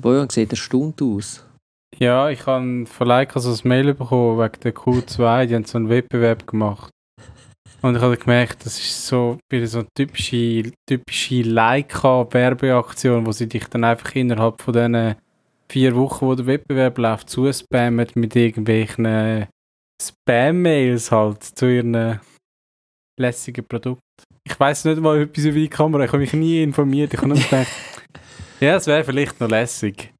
Der Bojan sieht erstaunt aus. Ja, ich habe von Leica so ein Mail bekommen wegen der Q2, die haben so einen Wettbewerb gemacht. Und ich habe gemerkt, das ist so wieder so eine typische, typische Leica-Werbeaktion, wo sie dich dann einfach innerhalb von diesen vier Wochen, wo der Wettbewerb läuft, zuspammen mit irgendwelchen Spam-Mails halt zu ihren lässigen Produkten. Ich weiß nicht mal etwas über die Kamera, ich habe mich nie informiert. Ich habe nur gedacht, ja, es wäre vielleicht noch lässig.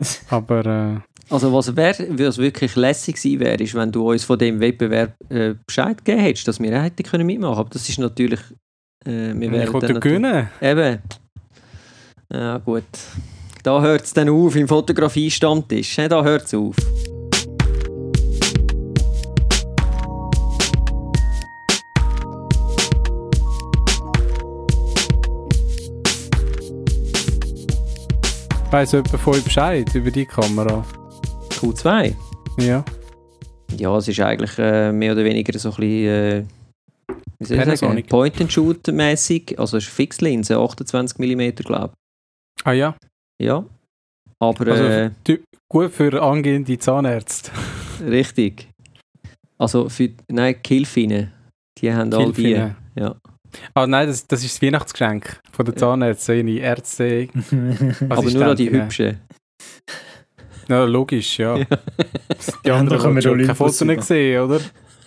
Aber. Äh, also, was, wär, was wirklich lässig gewesen wäre, ist, wenn du uns von dem Wettbewerb äh, Bescheid gegeben hättest, dass wir hätten können mitmachen Aber das ist natürlich. Äh, wir ich wollte gewinnen. Eben. Ja, gut. Da hört es dann auf im Fotografie-Stammtisch. Da hört es auf. Weiss jemand von euch Bescheid über die Kamera? Q2? Ja. Ja, es ist eigentlich äh, mehr oder weniger so ein bisschen, äh, wie soll ich sagen, Point-and-Shoot-mäßig. Also es ist Fixlinse, 28 mm, glaube ich. Ah ja? Ja. Aber... Also, äh, gut für angehende Zahnärzte. richtig. Also für... Nein, Kilfine. Die haben all die. Ja. Ah nein, das, das ist das Weihnachtsgeschenk von der Zahnärzte, seine Ärzte. Aber nur an die hübschen. Ja, logisch, ja. ja. Die anderen haben schon keine Fotos nicht gesehen, oder?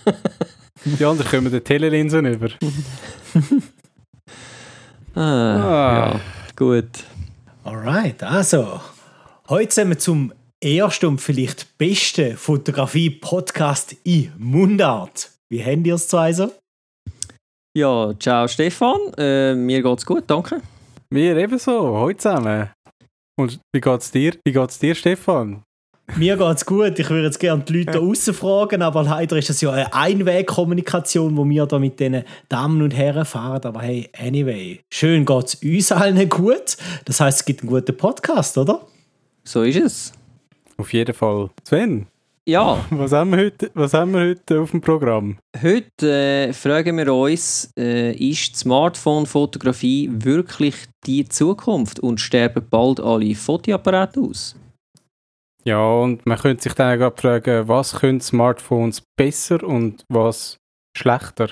Die anderen kommen die Telelinsen über. ah, ah. Ja, gut. Alright, also. Heute sind wir zum ersten und vielleicht besten Fotografie-Podcast in Mundart. Wie haben ihr es zu also? Ja, ciao Stefan. Äh, mir geht's gut, danke. Mir ebenso. Heute zusammen. Und wie geht's dir? Wie geht's dir, Stefan? Mir geht's gut. Ich würde jetzt gerne die Leute außen fragen, aber leider ist das ja eine Einwegkommunikation, wo wir da mit diesen Damen und Herren fahren. Aber hey, anyway, schön geht's uns allen gut. Das heißt, es gibt einen guten Podcast, oder? So ist es. Auf jeden Fall. Sven, ja. Was haben wir heute, was haben wir heute auf dem Programm? Heute äh, fragen wir uns, äh, ist Smartphone-Fotografie wirklich die Zukunft und sterben bald alle Fotoapparate aus? Ja, und man könnte sich dann auch fragen, was können Smartphones besser und was schlechter?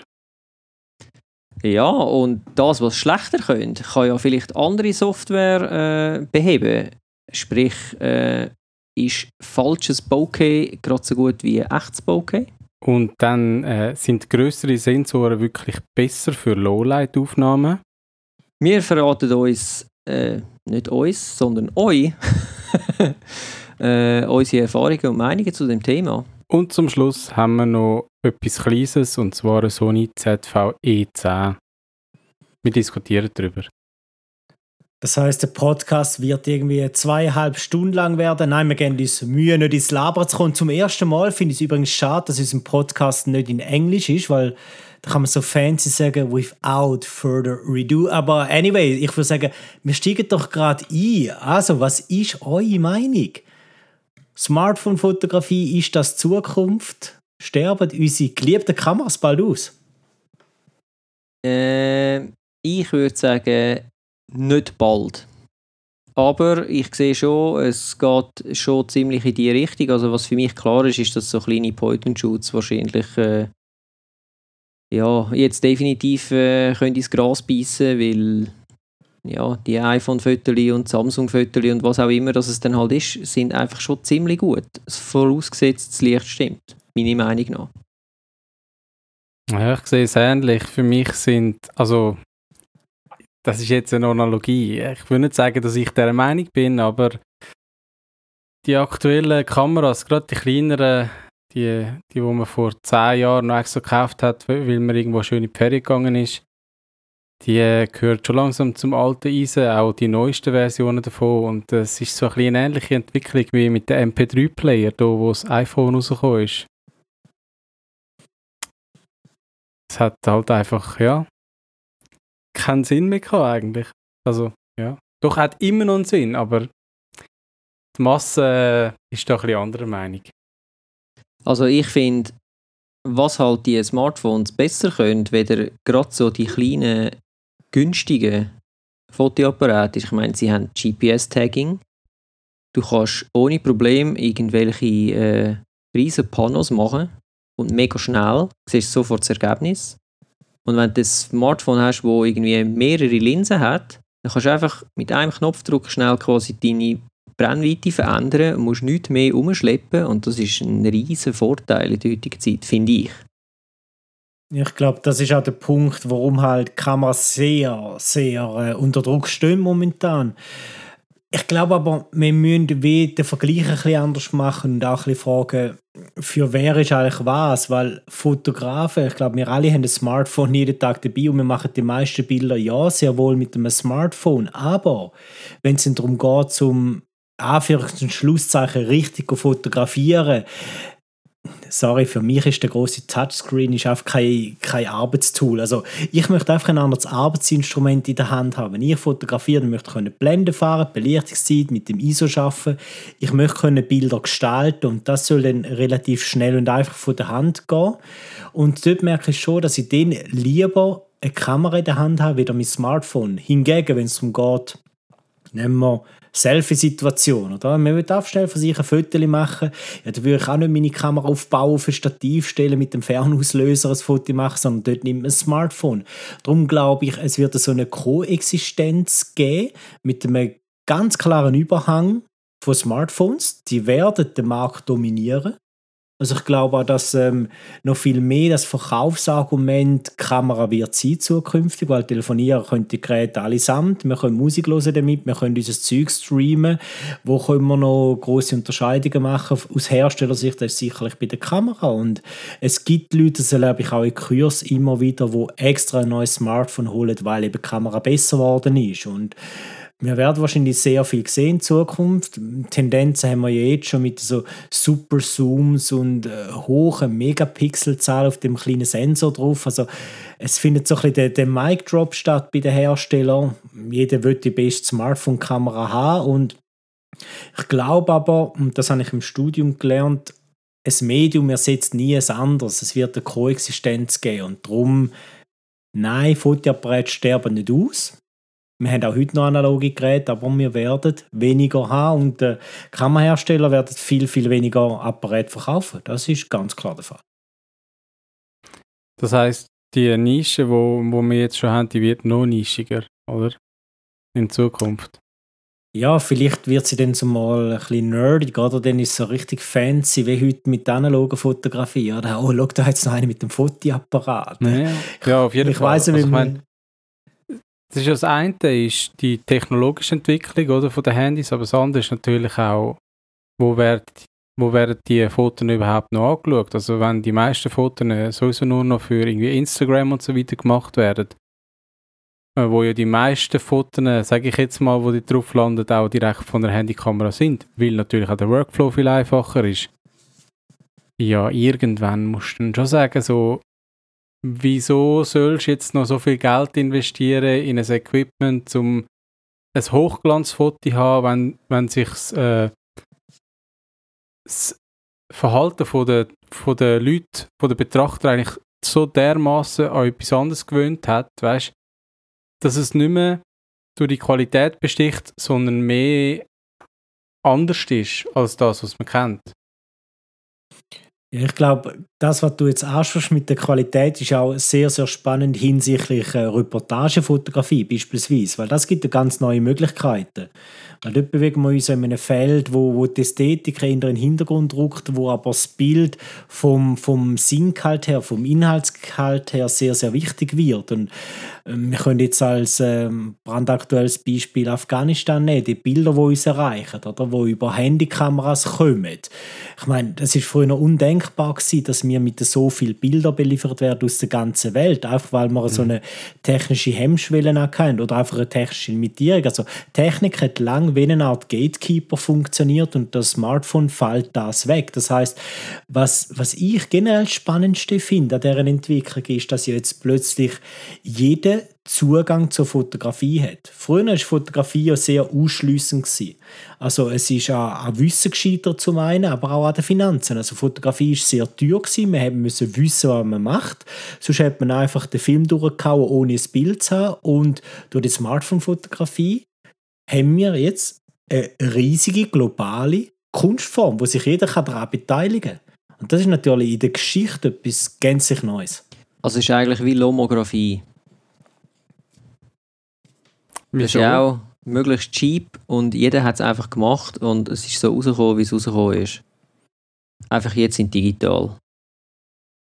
Ja, und das, was schlechter könnte, kann ja vielleicht andere Software äh, beheben. Sprich, äh, ist falsches Bokeh gerade so gut wie echtes Bokeh. Und dann äh, sind größere Sensoren wirklich besser für Lowlight-Aufnahmen? Wir verraten uns, äh, nicht uns, sondern euch, äh, unsere Erfahrungen und Meinungen zu dem Thema. Und zum Schluss haben wir noch etwas Kleines, und zwar eine Sony ZV-E10. Wir diskutieren darüber. Das heißt, der Podcast wird irgendwie zweieinhalb Stunden lang werden. Nein, wir geben uns Mühe, nicht ins Labern zu kommen. Zum ersten Mal finde ich es übrigens schade, dass unser Podcast nicht in Englisch ist, weil da kann man so fancy sagen, without further redo. Aber anyway, ich würde sagen, wir steigen doch gerade ein. Also, was ist eure Meinung? Smartphone-Fotografie, ist das Zukunft? Sterben unsere geliebten Kameras bald aus? Äh, ich würde sagen, nicht bald. Aber ich sehe schon, es geht schon ziemlich in die Richtung. Also was für mich klar ist, ist, dass so kleine Point-and-Shoots wahrscheinlich äh, ja, jetzt definitiv äh, können ins Gras beißen, weil ja, die iPhone-Fotos und Samsung-Fotos und was auch immer das es dann halt ist, sind einfach schon ziemlich gut. Vorausgesetzt, das Licht stimmt, meiner Meinung nach. Ja, ich sehe es ähnlich. Für mich sind, also das ist jetzt eine Analogie. Ich will nicht sagen, dass ich der Meinung bin, aber die aktuellen Kameras, gerade die kleineren, die, die, die man vor zehn Jahren noch extra gekauft hat, weil man irgendwo schön in die Ferien gegangen ist, die äh, gehört schon langsam zum alten Eisen, auch die neuesten Versionen davon. Und es ist so ein bisschen eine ähnliche Entwicklung wie mit dem MP3-Player, wo das iPhone rausgekommen ist. Es hat halt einfach, ja, keinen Sinn mehr gehabt eigentlich. Also, ja. Doch, hat immer noch einen Sinn, aber die Masse äh, ist doch ein bisschen anderer Meinung. Also ich finde, was halt die Smartphones besser können, weder gerade so die kleinen, günstigen Fotoapparate, ich meine, sie haben GPS-Tagging, Du kannst ohne Problem irgendwelche äh, riesen Panos machen und mega schnell. Siehst sofort das Ergebnis. Und wenn du ein Smartphone hast, das irgendwie mehrere Linsen hat, dann kannst du einfach mit einem Knopfdruck schnell quasi deine Brennweite verändern, musst nichts mehr umschleppen und das ist ein riesen Vorteil in der heutigen Zeit, finde ich. Ich glaube, das ist auch der Punkt, warum halt Kameras sehr, sehr äh, unter Druck stehen momentan. Ich glaube aber, wir müssen den Vergleich ein bisschen anders machen und auch ein bisschen fragen, für wer ist eigentlich was? Weil Fotografen, ich glaube, wir alle haben ein Smartphone jeden Tag dabei und wir machen die meisten Bilder ja sehr wohl mit einem Smartphone. Aber wenn es darum geht, zum Anführungs- und Schlusszeichen richtig zu fotografieren, sorry, für mich ist der große Touchscreen ist einfach kein, kein Arbeitstool. Also ich möchte einfach ein anderes Arbeitsinstrument in der Hand haben. Wenn ich fotografiere, dann möchte ich können Blende fahren, Belichtungszeit mit dem ISO schaffen. Ich möchte können Bilder gestalten und das soll dann relativ schnell und einfach von der Hand gehen. Und dort merke ich schon, dass ich dann lieber eine Kamera in der Hand habe, wie mein Smartphone. Hingegen, wenn es darum geht, nehmen wir Selfie-Situation, oder? Man will auch schnell von sich ein Foto machen. Ja, da würde ich auch nicht meine Kamera aufbauen, auf ein Stativ stellen, mit dem Fernauslöser ein Foto machen, sondern dort nimmt man ein Smartphone. Darum glaube ich, es wird so eine Koexistenz geben mit einem ganz klaren Überhang von Smartphones. Die werden den Markt dominieren. Also ich glaube auch, dass ähm, noch viel mehr das Verkaufsargument Kamera wird sein zukünftig, weil telefonieren können die Geräte allesamt, wir können Musik hören damit, wir können dieses Zeug streamen. Wo können wir noch große Unterscheidungen machen? Aus Herstellersicht ist sicherlich bei der Kamera und es gibt Leute, das erlebe ich auch in Kurs immer wieder, wo extra ein neues Smartphone holen, weil eben die Kamera besser geworden ist und wir werden wahrscheinlich sehr viel sehen in Zukunft. Tendenzen haben wir ja jetzt schon mit so Super Zooms und äh, hohen Megapixelzahlen auf dem kleinen Sensor drauf. Also es findet so ein bisschen der, Mic Drop statt bei den Herstellern. Jeder will die beste Smartphone-Kamera haben und ich glaube aber, und das habe ich im Studium gelernt, ein Medium ersetzt nie ein anderes. Es wird eine Koexistenz geben und darum, nein, Fotoapparate sterben nicht aus wir haben auch heute noch analoge Geräte, aber wir werden weniger haben und die Kammerhersteller werden viel, viel weniger Apparate verkaufen. Das ist ganz klar der Fall. Das heißt, die Nische, wo, wo wir jetzt schon haben, die wird noch nischiger, oder? In Zukunft. Ja, vielleicht wird sie dann so mal ein bisschen nerdig, oder? Dann ist es so richtig fancy, wie heute mit analogen Fotografie. Oder? Oh, schau, da jetzt noch eine mit dem Fotoapparat. Ja, ja auf jeden ich Fall. Weiss, also, ich mein, das ist das eine, ist die technologische Entwicklung oder, von den Handys, aber das andere ist natürlich auch, wo werden, wo werden die Fotos überhaupt noch angeschaut? Also wenn die meisten Fotos sowieso nur noch für irgendwie Instagram und so weiter gemacht werden, äh, wo ja die meisten Fotos, sage ich jetzt mal, wo die drauf landen, auch direkt von der Handykamera sind, weil natürlich auch der Workflow viel einfacher ist. Ja, irgendwann musst du dann schon sagen, so, wieso sollst du jetzt noch so viel Geld investieren in ein Equipment, um ein Hochglanzfoto zu haben, wenn, wenn sich äh, das Verhalten von der, von der Leute, von der Betrachter eigentlich so dermaßen an etwas anderes gewöhnt hat, weißt, dass es nicht mehr durch die Qualität besticht, sondern mehr anders ist als das, was man kennt. Ja, ich glaube, das, was du jetzt ansprichst mit der Qualität, ist auch sehr, sehr spannend hinsichtlich äh, Reportagefotografie beispielsweise, weil das gibt ganz neue Möglichkeiten. Weil dort bewegen wir uns in einem Feld, wo, wo die Ästhetik in den Hintergrund rückt, wo aber das Bild vom, vom Sinngehalt her, vom Inhaltsgehalt her sehr, sehr wichtig wird. Und wir können jetzt als ähm, brandaktuelles Beispiel Afghanistan nehmen, die Bilder, die uns erreichen, oder, wo über Handykameras kommen. Ich meine, das ist früher undenkbar gewesen, dass wir mit so vielen Bildern beliefert werden aus der ganzen Welt, einfach weil wir mhm. so eine technische Hemmschwelle haben oder einfach eine technische Limitierung. Also Technik hat lang wie eine Art Gatekeeper funktioniert und das Smartphone fällt das weg. Das heißt, was, was ich generell spannendste finde an deren Entwicklung ist, dass jetzt plötzlich jeder Zugang zur Fotografie hat. Früher war Fotografie ja sehr ausschliessend. Also es ist an, Wissen gescheitert zum einen, aber auch an den Finanzen. Also Fotografie war sehr teuer. Gewesen. Man musste wissen, was man macht. Sonst hat man einfach den Film durchgehauen, ohne ein Bild zu haben. Und durch die Smartphone-Fotografie haben wir jetzt eine riesige globale Kunstform, wo sich jeder daran beteiligen kann. Und das ist natürlich in der Geschichte etwas gänzlich Neues. Also es ist eigentlich wie Lomographie. Das ist auch möglichst cheap und jeder hat es einfach gemacht und es ist so rausgekommen, wie es rausgekommen ist. Einfach jetzt in digital.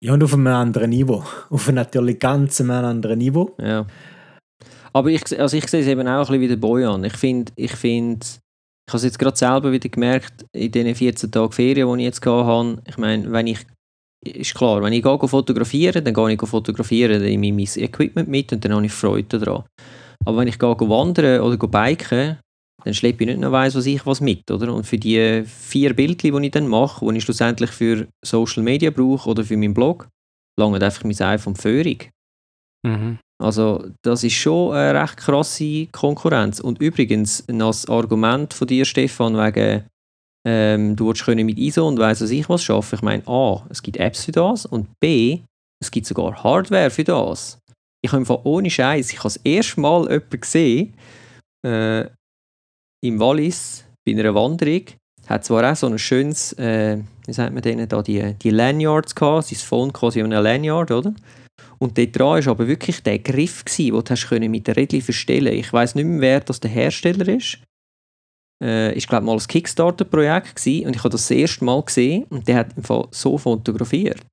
Ja, und auf einem anderen Niveau. Auf einem natürlich ganz anderen Niveau. Ja. Aber ich, also ich sehe es eben auch ein bisschen wie der Bojan. Ich finde, ich, find, ich habe es jetzt gerade selber wieder gemerkt, in den 14 Tagen Ferien, die ich jetzt hatte, ich meine, wenn ich, ist klar, wenn ich gehe fotografieren, dann gehe ich fotografieren, dann nehme ich mein Equipment mit und dann habe ich Freude daran. Aber wenn ich gehe wandern oder biken, dann schleppe ich nicht noch weiss, was ich was mit, oder? Und für die vier Bildchen, die ich dann mache, die ich schlussendlich für Social Media brauche oder für meinen Blog, lange einfach mein iPhone Führung. Mhm. Also das ist schon eine recht krasse Konkurrenz. Und übrigens, das Argument von dir, Stefan, wegen ähm, du willst mit ISO und weiss, was ich was schaffen. Ich meine, A, es gibt Apps für das und B, es gibt sogar Hardware für das. Ich habe einfach ohne Scheiß, ich habe das erste Mal jemanden gesehen, äh, im Wallis, bei einer Wanderung, hat zwar auch so ein schönes, äh, wie sagt man denen da, die, die Lanyards gehabt, sein Phone quasi an einem Lanyard, oder? Und dort dran war aber wirklich der Griff, gewesen, den du hast mit der Rädchen verstellen Ich weiß nicht mehr, wer das der Hersteller ist. Äh, ich glaube mal ein Kickstarter-Projekt und ich habe das, das erste Mal gesehen und der hat im Fall so fotografiert.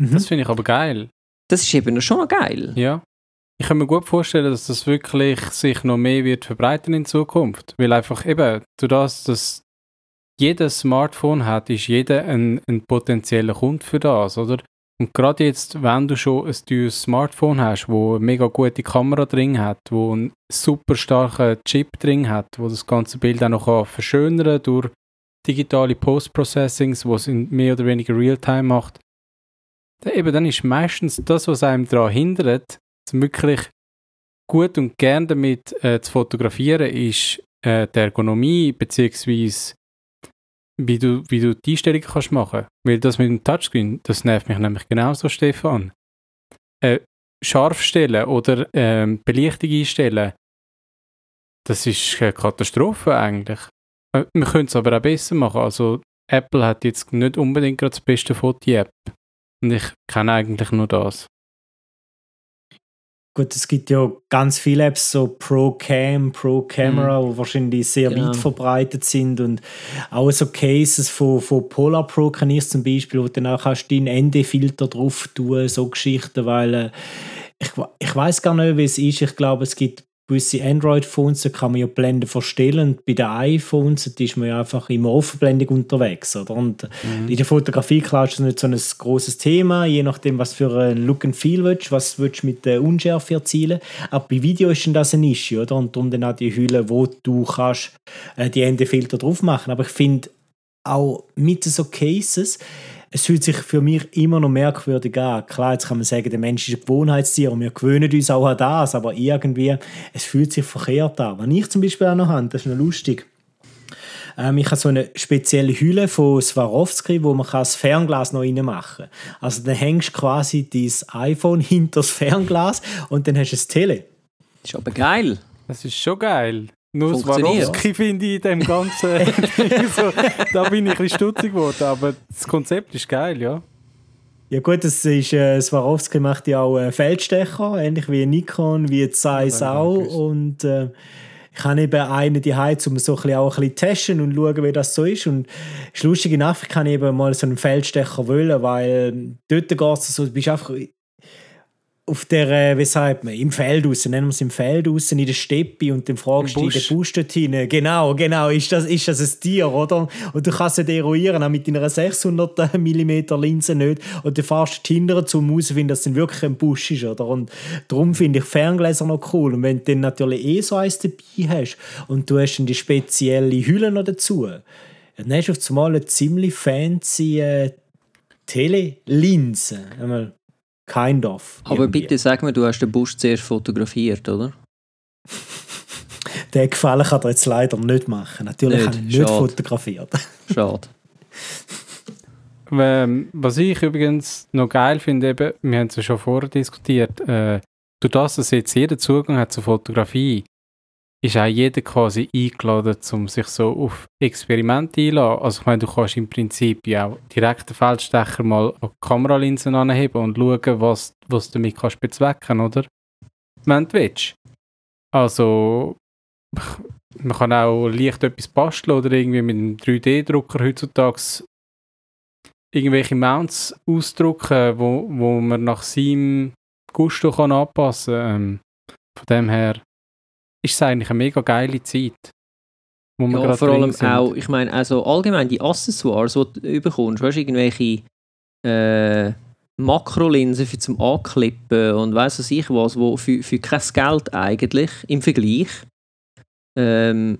Mhm. Das finde ich aber geil. Das ist eben schon geil. Ja. Ich kann mir gut vorstellen, dass das wirklich sich noch mehr wird verbreiten in Zukunft. Weil einfach eben, du das, dass jeder Smartphone hat, ist jeder ein, ein potenzieller Kunde für das, oder? Und gerade jetzt, wenn du schon ein teures Smartphone hast, wo eine mega gute Kamera drin hat, wo einen super starken Chip drin hat, wo das ganze Bild auch noch verschönern durch digitale Post-Processings, wo es in mehr oder weniger Realtime macht, eben, dann ist meistens das, was einem daran hindert, wirklich gut und gern damit äh, zu fotografieren, ist äh, die Ergonomie beziehungsweise wie du, wie du die Einstellungen kannst machen. Weil das mit dem Touchscreen, das nervt mich nämlich genauso, Stefan. Äh, scharf stellen oder ähm, Belichtung einstellen, das ist eine Katastrophe eigentlich. Äh, wir können es aber auch besser machen. Also Apple hat jetzt nicht unbedingt gerade das beste Foto-App. Und ich kenne eigentlich nur das. Gut, es gibt ja ganz viele Apps, so Pro-Cam, Pro-Camera, mhm. die wahrscheinlich sehr genau. weit verbreitet sind und auch so Cases von, von Polar Pro kann ich zum Beispiel, wo du dann auch kannst deinen ND-Filter drauf tun, so Geschichten, weil äh, ich, ich weiß gar nicht, wie es ist. Ich glaube, es gibt gewisse Android-Phones, kann man ja Blenden verstellen. Und bei den iPhones ist man ja einfach immer Offenblendung unterwegs. Oder? Und mhm. in der Fotografie klar ist das nicht so ein großes Thema, je nachdem, was für ein Look and Feel willst, was willst du mit der Unschärfe erzielen. Aber bei Video ist das ein Issue, oder? Und darum dann auch die Hülle, wo du kannst äh, die Endefilter drauf machen. Aber ich finde auch mit so Cases, es fühlt sich für mich immer noch merkwürdig an. Klar, jetzt kann man sagen, der Mensch ist ein Gewohnheitstier und wir gewöhnen uns auch an das, aber irgendwie, es fühlt sich verkehrt an. Was ich zum Beispiel auch noch habe, das ist noch lustig, ähm, ich habe so eine spezielle Hülle von Swarovski, wo man das Fernglas noch reinmachen kann. Also dann hängst du quasi dein iPhone hinter das Fernglas und dann hast du das Tele. Das ist aber geil. Das ist schon geil. Nur Swarovski finde ich in dem Ganzen. so, da bin ich ein bisschen stutzig geworden, aber das Konzept ist geil, ja. Ja gut, das ist, äh, Swarovski macht ja auch äh, Feldstecher, ähnlich wie Nikon, wie Zeiss auch. Und äh, ich habe eben einen die um so ein bisschen auch ein bisschen testen und schauen, wie das so ist. Und es ist lustig, in Afrika kann ich eben mal so einen Feldstecher wollen, weil dort geht es so, du bist einfach auf der, äh, wie sagt man, im Feld raus, nennen wir es im Feld raus, in der Steppe und dann fragst du den Busch dort hin. Genau, genau, ist das, ist das ein Tier, oder? Und du kannst es eruieren, auch mit deiner 600 mm Linse nicht. Und dann fährst du hinterher zum herausfinden, dass es wirklich ein Busch ist, oder? Und darum finde ich Ferngläser noch cool. Und wenn du dann natürlich eh so eins dabei hast und du hast dann die spezielle Hülle noch dazu, dann hast du auf einmal eine ziemlich fancy äh, Telelinse. Einmal Kind of. Aber irgendwie. bitte sag mir, du hast den Busch zuerst fotografiert, oder? den Gefallen kann er jetzt leider nicht machen. Natürlich nicht. habe ich nicht Schade. fotografiert. Schade. Ähm, was ich übrigens noch geil finde, eben, wir haben es ja schon vorher diskutiert, äh, durch das, dass jetzt jeder Zugang hat zur Fotografie, ist auch jeder quasi eingeladen, um sich so auf Experimente einzulassen. Also ich meine, du kannst im Prinzip ja auch direkt den Feldstecher mal an die Kameralinsen anheben und schauen, was, was du damit kannst bezwecken, oder? Wenn du willst. Also man kann auch leicht etwas basteln oder irgendwie mit einem 3D-Drucker heutzutage irgendwelche Mounts ausdrucken, wo, wo man nach seinem Gusto kann anpassen kann. Ähm, von dem her ist es eigentlich eine mega geile Zeit. Wo ja, vor allem auch, ich meine, also allgemein die Accessoires, die du bekommst, weißt du, irgendwelche äh, Makrolinsen für zum Anklippen und weiss was ich was, wo für, für kein Geld eigentlich im Vergleich. Ähm,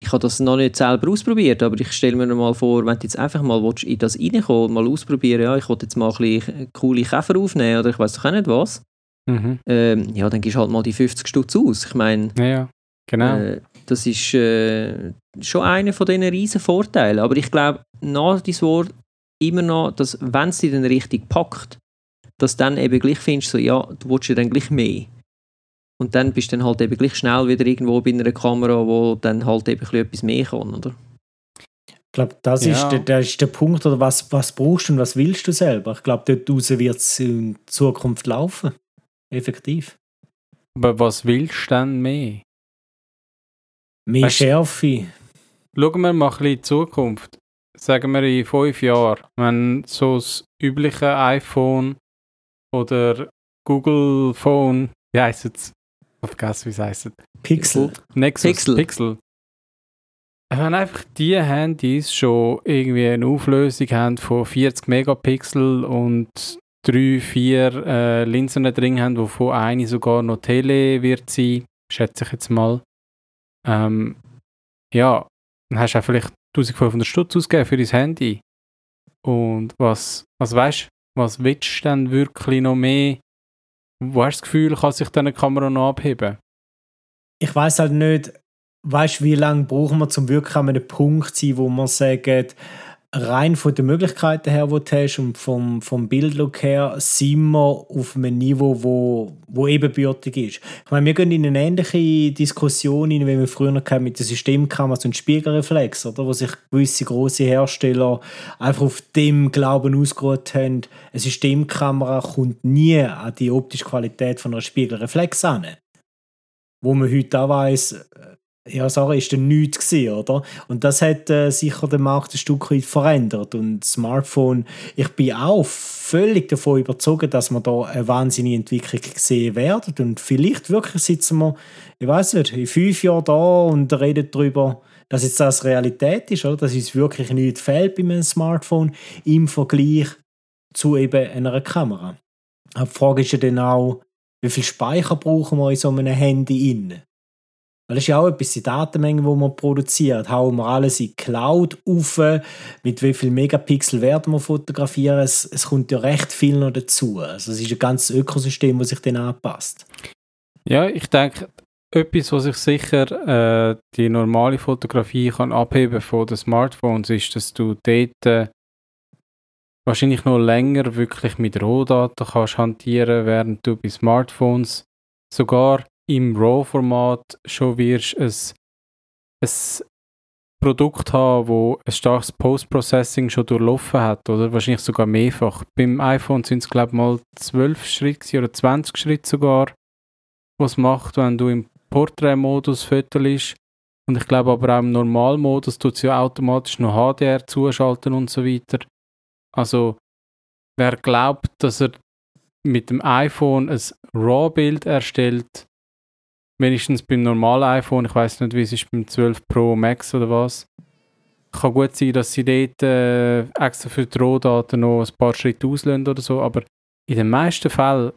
ich habe das noch nicht selber ausprobiert, aber ich stelle mir mal vor, wenn du jetzt einfach mal in das reinkommst, mal ausprobieren, ja, ich will jetzt mal ein bisschen coole Käfer aufnehmen oder ich weiß doch auch nicht was, mhm. ähm, ja, dann gehst du halt mal die 50 Stutz aus. Ich meine, ja, genau. Äh, das ist äh, schon einer von diesen riesen Vorteilen. Aber ich glaube, nach diesem Wort immer noch, dass wenn es dich dann richtig packt, dass du dann eben gleich findest, so, ja, du willst ja dann gleich mehr. Und dann bist du dann halt eben gleich schnell wieder irgendwo bei einer Kamera, wo dann halt eben etwas mehr kann, oder? Ich glaube, das, ja. ist der, das ist der Punkt, oder was, was brauchst du und was willst du selber? Ich glaube, dort raus wird es in Zukunft laufen. Effektiv. Aber was willst du denn mehr? Mehr weißt, Schärfe. Schauen wir mal ein bisschen in die Zukunft. Sagen wir in fünf Jahren, wenn so das übliche iPhone oder Google Phone, wie heisst es? Ich vergessen, wie es heisst. Pixel. Nexus Pixel. Pixel. Wenn einfach die Handys schon irgendwie eine Auflösung haben von 40 Megapixel und drei, vier äh, Linsen drin haben, wovon eine sogar noch Tele wird sein, schätze ich jetzt mal. Ähm, ja, dann hast du auch vielleicht 1500 Stutz ausgegeben für dein Handy. Und was, was weißt du, was willst du denn wirklich noch mehr? Wo hast du das Gefühl, kann sich deine Kamera noch abheben? Ich weiß halt nicht, weißt wie lange brauchen wir zum wirklich an einem Punkt zu sein, wo man sagt, rein von den Möglichkeiten her, die du hast und vom, vom Bildlook her, sind wir auf einem Niveau, wo, wo ebenbürtig ist. Ich meine, wir gehen in eine ähnliche Diskussion rein, wie wir früher noch mit den Systemkameras und Spiegelreflex, oder? wo sich gewisse große Hersteller einfach auf dem Glauben ausgeruht haben, eine Systemkamera kommt nie an die optische Qualität von einer Spiegelreflex an. Wo man heute auch weiss, ja, sorry, ist dann nichts gewesen, oder? Und das hat äh, sicher den Markt ein Stück weit verändert. Und Smartphone, ich bin auch völlig davon überzeugt, dass wir da eine wahnsinnige Entwicklung sehen werden. Und vielleicht wirklich sitzen wir, ich weiß nicht, in fünf Jahren da und reden darüber, dass jetzt das Realität ist, oder? Dass uns wirklich nichts fehlt bei einem Smartphone im Vergleich zu eben einer Kamera. Aber die Frage ist ja dann auch, wie viel Speicher brauchen wir in so einem Handy innen? Weil das ist ja auch etwas, die Datenmenge, die man produziert. Hauen wir alles in die Cloud auf, mit wie viel Megapixel werden wir fotografieren. Es, es kommt ja recht viel noch dazu. Also es ist ein ganzes Ökosystem, das sich dann anpasst. Ja, ich denke, etwas, was sich sicher äh, die normale Fotografie kann abheben von den Smartphones, ist, dass du dort äh, wahrscheinlich noch länger wirklich mit Rohdaten kannst hantieren, während du bei Smartphones sogar im RAW-Format schon wirst ein, ein Produkt haben, wo ein starkes Post-Processing schon durchlaufen hat, oder wahrscheinlich sogar mehrfach. Beim iPhone sind es, glaube ich, mal 12 Schritte oder 20 Schritte sogar, was macht, wenn du im Portrait-Modus fotost. Und ich glaube aber auch im Normalmodus tut es ja automatisch noch HDR zuschalten und so weiter. Also, wer glaubt, dass er mit dem iPhone ein RAW-Bild erstellt, wenigstens beim normalen iPhone, ich weiß nicht, wie es ist beim 12 Pro Max oder was. Kann gut sein, dass sie dort äh, extra für die Rohdaten noch ein paar Schritte auslösen oder so, aber in den meisten Fällen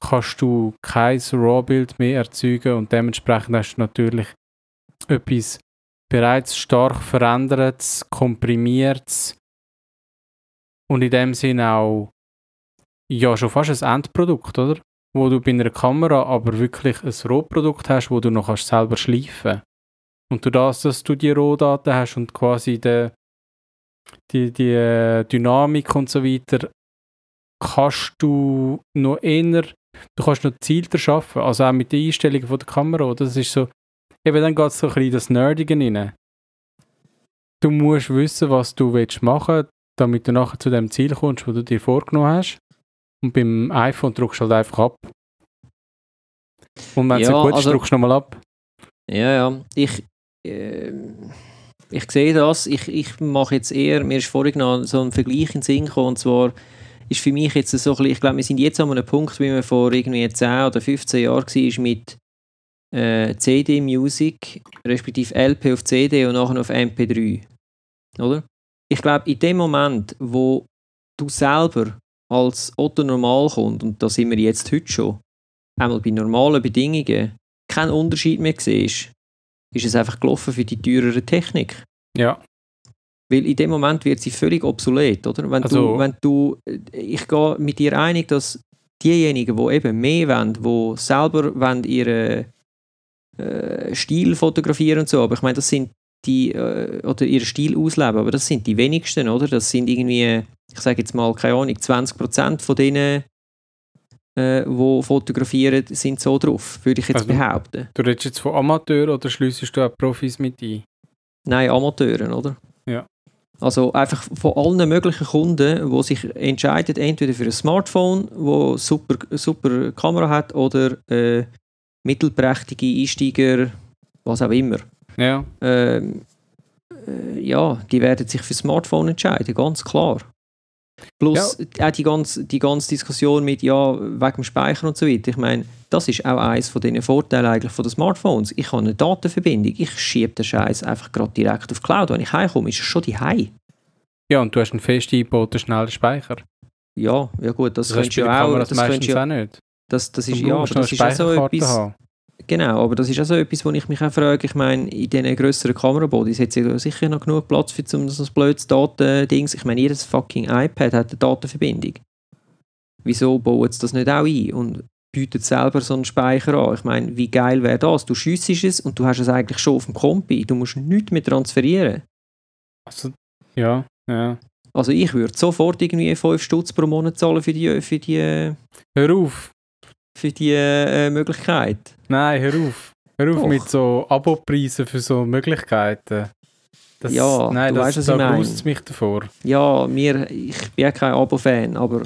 kannst du kein RAW-Bild mehr erzeugen und dementsprechend hast du natürlich etwas bereits stark verändertes, komprimiertes und in dem Sinne auch ja schon fast ein Endprodukt, oder? Wo du bei einer Kamera aber wirklich ein Rohprodukt hast, wo du noch kannst selber schleifen Und durch das, dass du die Rohdaten hast und quasi die, die, die äh, Dynamik und so weiter, kannst du noch eher, du kannst noch gezielter arbeiten, also auch mit den Einstellungen von der Kamera. Das ist so, eben dann geht es so ein bisschen in das Nerdige rein. Du musst wissen, was du willst machen damit du nachher zu dem Ziel kommst, wo du dir vorgenommen hast. Und beim iPhone drückst du halt einfach ab. Und wenn es Ja, gut ist, also- drückst du nochmal ab. Ja, ja. Ich, äh, ich sehe das. Ich, ich mache jetzt eher, mir ist vorhin noch so ein Vergleich in den Sinn gekommen, und zwar ist für mich jetzt so ein bisschen, ich glaube, wir sind jetzt an einem Punkt, wie wir vor irgendwie 10 oder 15 Jahren war mit äh, CD-Music, respektive LP auf CD und nachher auf MP3. Oder? Ich glaube, in dem Moment, wo du selber als Otto Normalkunde, und da sind wir jetzt heute schon, einmal bei normalen Bedingungen, keinen Unterschied mehr siehst, ist es einfach gelaufen für die teurere Technik. Ja. Weil in dem Moment wird sie völlig obsolet, oder? Wenn Also- du, wenn du, ich gehe mit dir einig, dass diejenigen, die eben mehr wollen, die selber wollen ihre äh, Stil fotografieren und so, aber ich meine, das sind die, äh, oder ihren Stil ausleben, aber das sind die wenigsten, oder? Das sind irgendwie, ich sage jetzt mal, keine Ahnung, 20% von denen, äh, die fotografieren, sind so drauf, würde ich jetzt Also- behaupten. Du redest jetzt von Amateuren oder schliessest du auch Profis mit ein? Nein, Amateuren, oder? Ja. Also einfach von allen möglichen Kunden, die sich entscheiden, entweder für ein Smartphone, wo super, super Kamera hat, oder äh, mittelprächtige Einsteiger, was auch immer. Ja. Ähm, äh, ja, die werden sich für Smartphone entscheiden, ganz klar. Plus auch die ganze, die ganze Diskussion mit, ja, wegen dem Speicher und so weiter. Ich meine, das ist auch eines von den Vorteilen eigentlich von den Smartphones. Ich habe eine Datenverbindung, ich schiebe den Scheiß einfach gerade direkt auf die Cloud. Wenn ich heimkomme, ist es schon die Hei. Ja, und du hast einen fest eingebauten schnellen Speicher. Ja, ja gut, das, Das, könntest hast du ja auch. Das du ja, auch nicht. das, das ist, ja, aber das ist auch so etwas. haben. Genau, aber das ist auch so etwas, wo ich mich auch frage. Ich meine, in diesen grösseren Kamerabodies hat es sicher noch genug Platz für so ein blödes Datendings. Ich meine, jedes fucking iPad hat eine Datenverbindung. Wieso bauen sie das nicht auch ein und bietet selber so einen Speicher an? Ich meine, wie geil wäre das? Du schiessest es und du hast es eigentlich schon auf dem Kompi. Du musst nichts mehr transferieren. Also, ja, ja. Also ich würde sofort irgendwie 5 Stutz pro Monat zahlen für die, für die, Hör auf. Für die äh, Möglichkeit. Nein, hör auf. Hör auf Doch. mit so Abo-Preisen für so Möglichkeiten. Das, Ja, nein, du das, weißt, was da ich meine. mich davor. ja, mir, ich bin ja kein Abo-Fan, aber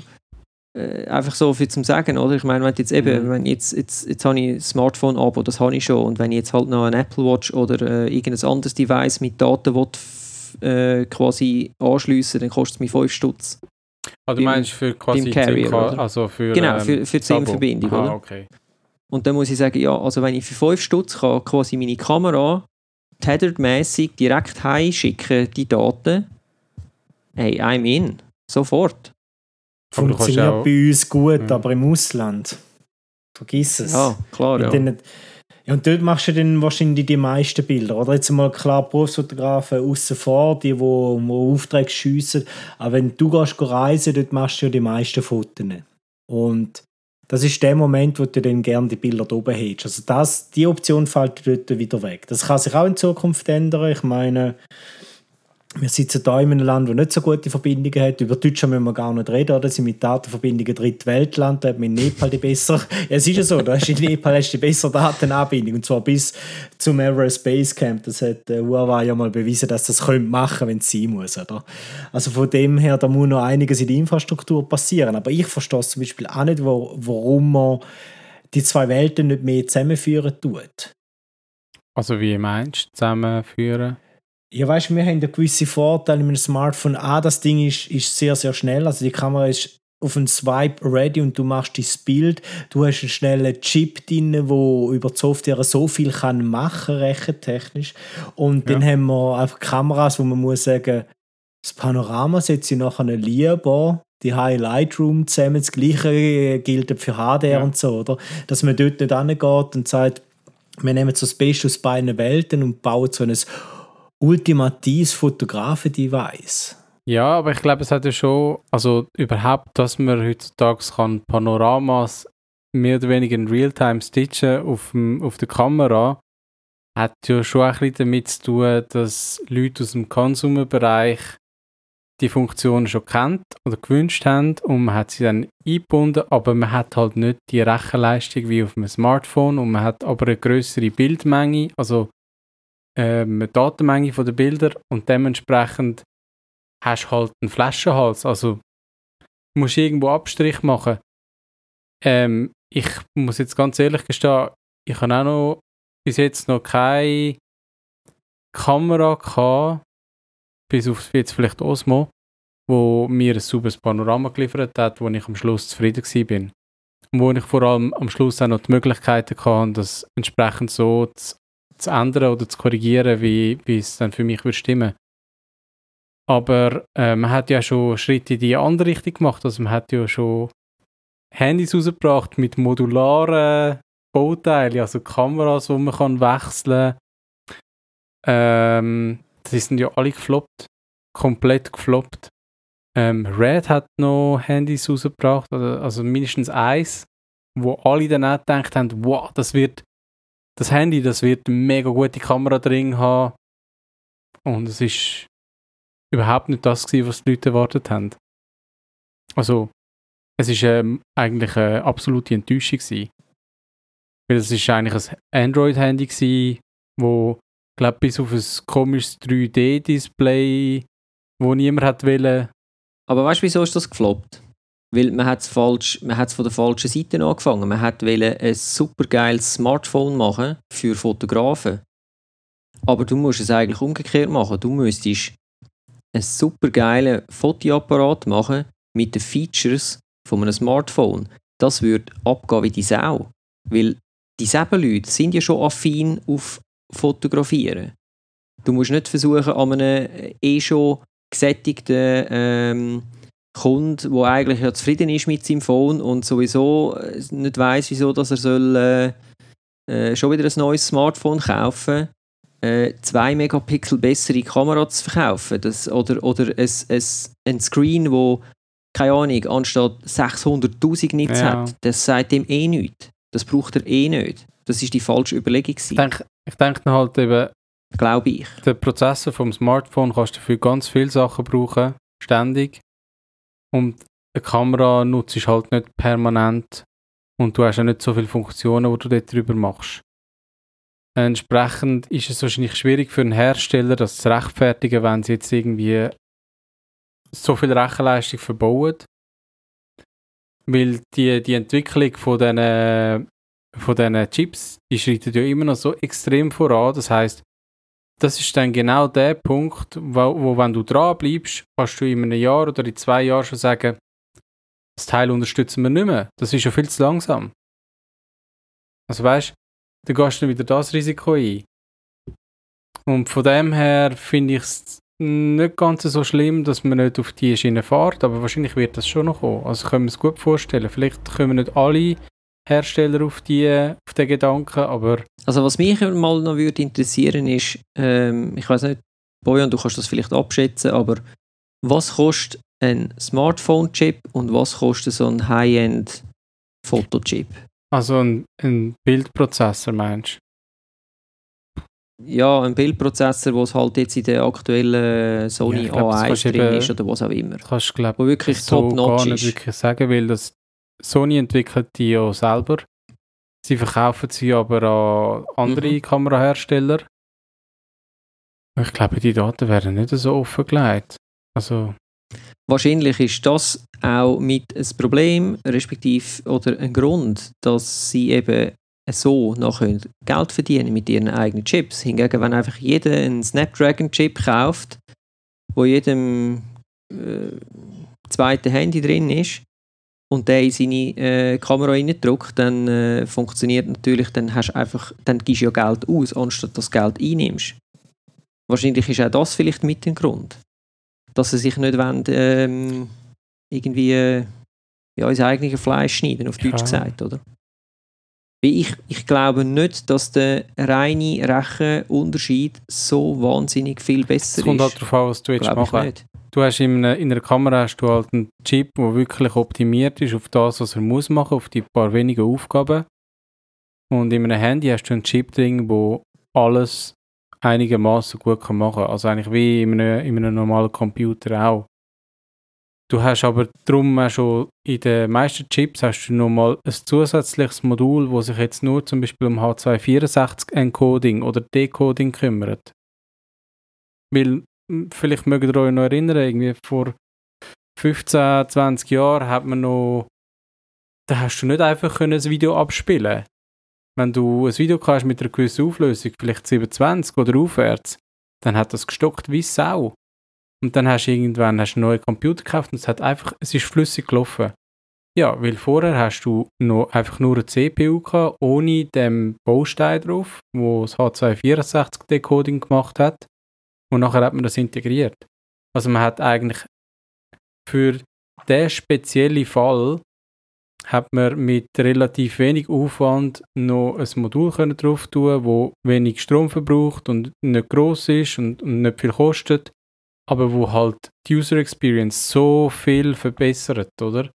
äh, einfach so viel zum Sagen, oder? Ich meine, wenn jetzt eben, Mhm. wenn jetzt, jetzt, jetzt habe ich ein Smartphone-Abo, das habe ich schon, und wenn ich jetzt halt noch ein Apple Watch oder äh, irgendein anderes Device mit Daten will, äh, quasi anschliessen, dann kostet es mich 5 Stutz. Du Beim- meinst für quasi Carrier, SIM-Ka- oder? also für, Genau, ähm, für, für die das Abo. SIM-Verbindung, Aha, okay. Und dann muss ich sagen, ja, also wenn ich für 5 Stutz kann quasi meine Kamera tethered-mässig direkt heimschicken, die Daten, hey, I'm in. Sofort. Du Funktioniert bei uns gut, Ja. aber im Ausland. Vergiss es. Ja, klar, Mit ja. den- ja, und dort machst du dann wahrscheinlich die meisten Bilder. Oder jetzt mal klar Berufsfotografen außen vor, die, die Aufträge schiessen. Aber wenn du gehst reisen, dort machst du ja die meisten Fotos. Und das ist der Moment, wo du dann gerne die Bilder oben hättest. Also das, die Option fällt dort wieder weg. Das kann sich auch in Zukunft ändern. Ich meine, wir sitzen da in einem Land, das nicht so gute Verbindungen hat. Über Deutschland müssen wir gar nicht reden, oder? Sind mit Datenverbindungen Drittweltland, da hat man in Nepal die besser. Ja, es ist ja so, da hast in Nepal hast die bessere Datenanbindung. Und zwar bis zum Everest Base Camp. Das hat äh, Huawei ja mal bewiesen, dass das können machen wenn es sein muss, oder? Also von dem her, da muss noch einiges in der Infrastruktur passieren. Aber ich verstehe zum Beispiel auch nicht, wo, warum man die zwei Welten nicht mehr zusammenführen tut. Also wie meinst du zusammenführen? Ja, weißt du, wir haben ja gewisse Vorteile mit dem Smartphone. Ah, das Ding ist, ist sehr, sehr schnell. Also die Kamera ist auf einen Swipe ready und du machst das Bild. Du hast einen schnellen Chip drin, der über die Software so viel kann machen, rechentechnisch. Und dann Ja. haben wir einfach Kameras, wo man muss sagen, das Panorama setze ich nachher lieber die High Lightroom zusammen. Das Gleiche gilt für HDR Ja. und so, oder? Dass man dort nicht angeht und sagt, wir nehmen so das Beste aus beiden Welten und bauen so ein ultimatives Fotografen-Device. Ja, aber ich glaube, es hat ja schon, also überhaupt, dass man heutzutage kann Panoramas mehr oder weniger in Realtime stitchen auf, dem, auf der Kamera, hat ja schon ein bisschen damit zu tun, dass Leute aus dem Konsumerbereich die Funktionen schon kennt oder gewünscht haben und man hat sie dann eingebunden, aber man hat halt nicht die Rechenleistung wie auf einem Smartphone und man hat aber eine größere Bildmenge, also ähm, Datenmenge von den Bildern und dementsprechend hast du halt einen Flaschenhals, also du musst irgendwo Abstrich machen. Ähm, ich muss jetzt ganz ehrlich gestehen, ich habe auch noch bis jetzt noch keine Kamera gehabt, bis auf jetzt vielleicht Osmo, wo mir ein super Panorama geliefert hat, wo ich am Schluss zufrieden war. Und wo ich vor allem am Schluss auch noch die Möglichkeiten hatte, das entsprechend so zu, zu ändern oder zu korrigieren, wie, wie es dann für mich würde stimmen. Aber äh, man hat ja schon Schritte in die andere Richtung gemacht. Also man hat ja schon Handys rausgebracht mit modularen Bauteilen, also Kameras, die man kann wechseln kann. Ähm, die sind ja alle gefloppt. Komplett gefloppt. Ähm, Red hat noch Handys rausgebracht, also mindestens eins, wo alle dann auch gedacht haben, wow, das wird, das Handy, das wird eine mega gute Kamera drin haben. Und es ist überhaupt nicht das gewesen, was die Leute erwartet haben. Also, es ist ähm, eigentlich eine absolute Enttäuschung gewesen. Weil es ist eigentlich ein Android-Handy gewesen, wo glaube bis auf ein komisches 3D-Display, wo niemand hat wollen. Aber weißt du, wieso ist das gefloppt? Weil man hat es von der falschen Seite angefangen. Man hat ein super geiles Smartphone machen für Fotografen. Aber du musst es eigentlich umgekehrt machen. Du müsstest einen super geilen Fotoapparat machen mit den Features von einem Smartphone. Das würde abgehen wie die Sau. Weil dieselben Leute sind ja schon affin auf Fotografieren. Du musst nicht versuchen, an einem eh schon gesättigten ähm, Kunden, der eigentlich ja zufrieden ist mit seinem Phone und sowieso äh, nicht weiß, wieso dass er soll, äh, äh, schon wieder ein neues Smartphone kaufen äh, 2 Megapixel bessere Kamera zu verkaufen das, oder, oder ein, ein, ein Screen, wo keine Ahnung, anstatt 600'000 Nits ja. hat, das sagt dem eh nichts. Das braucht er eh nicht. Das ist die falsche Überlegung. Ich denke, ich denke halt eben, glaube ich. Der Prozessor vom Smartphone kannst du für ganz viele Sachen brauchen, ständig. Und eine Kamera nutzt du halt nicht permanent und du hast ja nicht so viele Funktionen, die du dort drüber machst. Entsprechend ist es wahrscheinlich schwierig für einen Hersteller, das zu rechtfertigen, wenn sie jetzt irgendwie so viel Rechenleistung verbauen. Weil die, die Entwicklung von diesen, von Chips, die schreitet ja immer noch so extrem voran. Das heißt, das ist dann genau der Punkt, wo, wo wenn du dran bleibst, kannst du in einem Jahr oder in zwei Jahren schon sagen, das Teil unterstützen wir nicht mehr. Das ist ja viel zu langsam. Also weißt, du, dann gehst du wieder das Risiko ein. Und von dem her finde ich es nicht ganz so schlimm, dass man nicht auf die Schiene fährt, aber wahrscheinlich wird das schon noch kommen. Also können wir es gut vorstellen. Vielleicht kommen nicht alle Hersteller auf, die, auf den Gedanken, aber... Also was mich mal noch würde interessieren ist, ähm, ich weiß nicht, Bojan, du kannst das vielleicht abschätzen, aber was kostet ein Smartphone-Chip und was kostet so ein High-End-Fotochip? Also ein, ein Bildprozessor meinst du? Ja, ein Bildprozessor, wo es halt jetzt in der aktuellen Sony ja, glaub, A1 drin ist oder was auch immer. Kannst du, glaub, wo wirklich so top-notch ist. nicht wirklich sagen, weil das Sony entwickelt die ja selber. Sie verkaufen sie aber an andere mhm. Kamerahersteller. Ich glaube, die Daten werden nicht so offengelegt. Also Wahrscheinlich ist das auch mit ein Problem, respektive oder ein Grund, dass sie eben so noch Geld verdienen mit ihren eigenen Chips. Hingegen, wenn einfach jeder einen Snapdragon-Chip kauft, wo jedem äh, zweiten Handy drin ist, und der in seine äh, Kamera reindrückt, dann äh, funktioniert natürlich, dann hast einfach, dann gibst du ja Geld aus, anstatt dass du Geld einnimmst. Wahrscheinlich ist auch das vielleicht mit dem Grund, dass sie sich nicht wollen, ähm, irgendwie äh, ja, ins eigene Fleisch schneiden, auf Deutsch ja. gesagt, oder? Ich, ich glaube nicht, dass der reine Rechenunterschied so wahnsinnig viel besser ist. Es kommt halt darauf an, was du jetzt machst. Du hast in einer, in einer Kamera hast du halt einen Chip, der wirklich optimiert ist auf das, was er muss machen, auf die paar wenigen Aufgaben. Und in einem Handy hast du einen Chip drin, der alles einigermaßen gut kann machen kann. Also eigentlich wie in einem, in einem normalen Computer auch. Du hast aber darum auch schon in den meisten Chips hast du nochmal ein zusätzliches Modul, wo sich jetzt nur zum Beispiel um H264 Encoding oder Decoding kümmert. Weil, vielleicht mögt ihr euch noch erinnern, irgendwie vor 15, 20 Jahren hat man noch, da hast du nicht einfach ein Video abspielen Wenn du ein Video mit einer gewissen Auflösung, vielleicht 27 oder aufwärts, dann hat das gestockt wie Sau. Und dann hast du irgendwann hast du einen neuen Computer gekauft und es hat einfach, es ist flüssig gelaufen. Ja, weil vorher hast du noch einfach nur eine CPU gehabt, ohne den Baustein drauf, wo das H264 Decoding gemacht hat. Und nachher hat man das integriert. Also man hat eigentlich für diesen speziellen Fall hat man mit relativ wenig Aufwand noch ein Modul können drauf tun, wo wenig Strom verbraucht und nicht groß ist und, und nicht viel kostet aber wo halt die User Experience so viel verbessert, oder?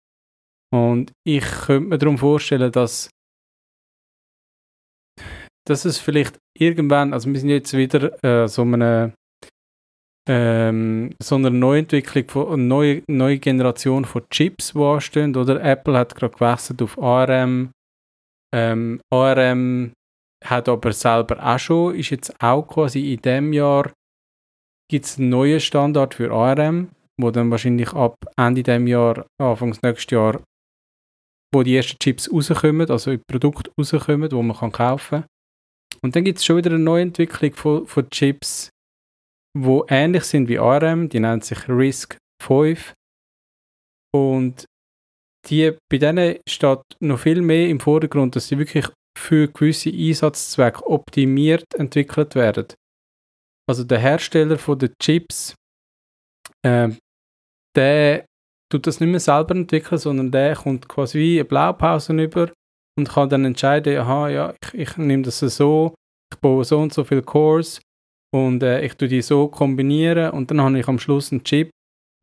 Und ich könnte mir darum vorstellen, dass, dass es vielleicht irgendwann, also wir sind jetzt wieder äh, so eine ähm, so eine Neuentwicklung eine neue, neue Generation von Chips, die anstehen, oder? Apple hat gerade gewechselt auf ARM. Ähm, ARM hat aber selber auch schon, ist jetzt auch quasi in dem Jahr gibt es einen neuen Standard für ARM, wo dann wahrscheinlich ab Ende dem Jahr, Anfangs nächstes Jahr, wo die ersten Chips rauskommen, also Produkte rauskommen, wo man kann kaufen kann. Und dann gibt es schon wieder eine Neuentwicklung von, von Chips, wo ähnlich sind wie ARM, die nennt sich RISC 5. Und die, bei denen steht noch viel mehr im Vordergrund, dass sie wirklich für gewisse Einsatzzwecke optimiert entwickelt werden. Also der Hersteller von den Chips, äh, der tut das nicht mehr selber entwickeln, sondern der kommt quasi wie eine Blaupause über und kann dann entscheiden, aha, ja, ich, ich nehme das so, ich baue so und so viele Cores und äh, ich tue die so kombinieren und dann habe ich am Schluss einen Chip,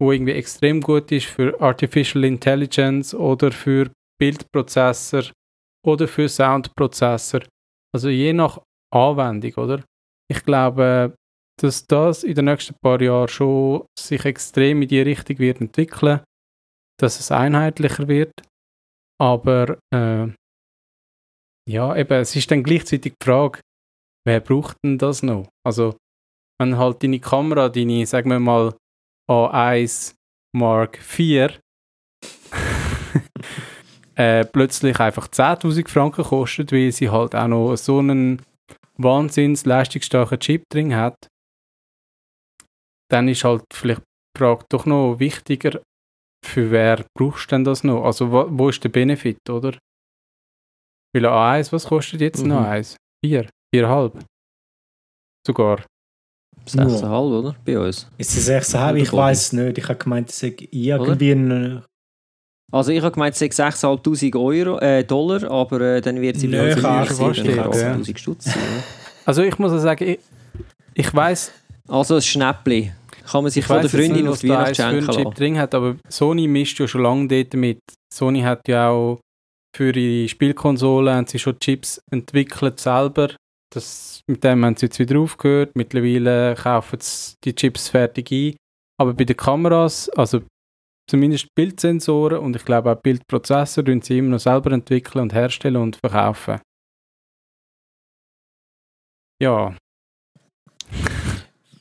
wo irgendwie extrem gut ist für Artificial Intelligence oder für Bildprozessor oder für Soundprozessor. Also je nach Anwendung, oder? Ich glaube, dass das in den nächsten paar Jahren schon sich extrem in die Richtung wird entwickeln, dass es einheitlicher wird. Aber äh, ja, eben, es ist dann gleichzeitig die Frage, wer braucht denn das noch? Also, wenn halt deine Kamera, deine, sagen wir mal, A1 Mark IV äh, plötzlich einfach 10.000 Franken kostet, weil sie halt auch noch so einen wahnsinns leistungsstarken Chip drin hat, dann ist halt vielleicht die Frage doch noch wichtiger, für wer brauchst du denn das noch? Also wo, wo ist der Benefit, oder? Weil A1, was kostet jetzt mhm. noch eins? Vier? Viereinhalb? Sogar. 6,5, oder? Bei uns. Ist es 6,5? Ich weiß es nicht. Ich habe gemeint, es sei irgendwie ein... Also ich habe gemeint, es sei 6'500 Euro, äh, Dollar, aber äh, dann wird sie bei uns nicht 80'000 Stutz sein. Also ich muss sagen, ich, ich weiß also ein Schnäppli. Kann man sich ich von der Freundin auf die Weihnachtsgeschenke lassen. Chip drin hat, aber Sony mischt ja schon lange dort mit. Sony hat ja auch für ihre Spielkonsole haben sie schon Chips entwickelt selber. Das, mit dem haben sie jetzt wieder aufgehört. Mittlerweile kaufen sie die Chips fertig ein. Aber bei den Kameras, also zumindest Bildsensoren und ich glaube auch Bildprozessor, tun sie immer noch selber entwickeln und herstellen und verkaufen. Ja.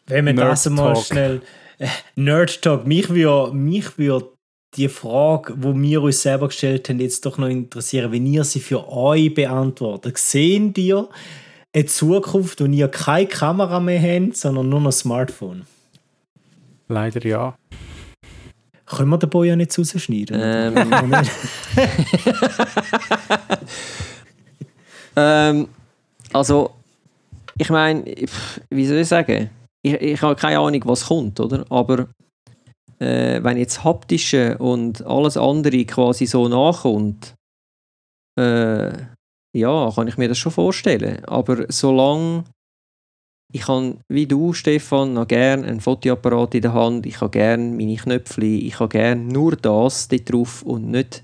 Wenn wir das mal schnell. Äh, Nerd Talk, mich würde mich würd die Frage, wo wir uns selber gestellt haben, jetzt doch noch interessieren, wenn ihr sie für euch beantwortet. Sehen ihr eine Zukunft, wo ihr keine Kamera mehr habt, sondern nur noch ein Smartphone? Leider ja. Können wir den Boy ja nicht rausschneiden? Ähm. ähm, also, ich meine, wie soll ich sagen? Ich, ich habe keine Ahnung, was kommt, oder? Aber äh, wenn jetzt haptische und alles andere quasi so nachkommt, äh, ja, kann ich mir das schon vorstellen. Aber solange ich kann, wie du, Stefan, noch gerne einen Fotoapparat in der Hand, ich habe gerne meine Knöpfe, ich habe gerne nur das drauf und nicht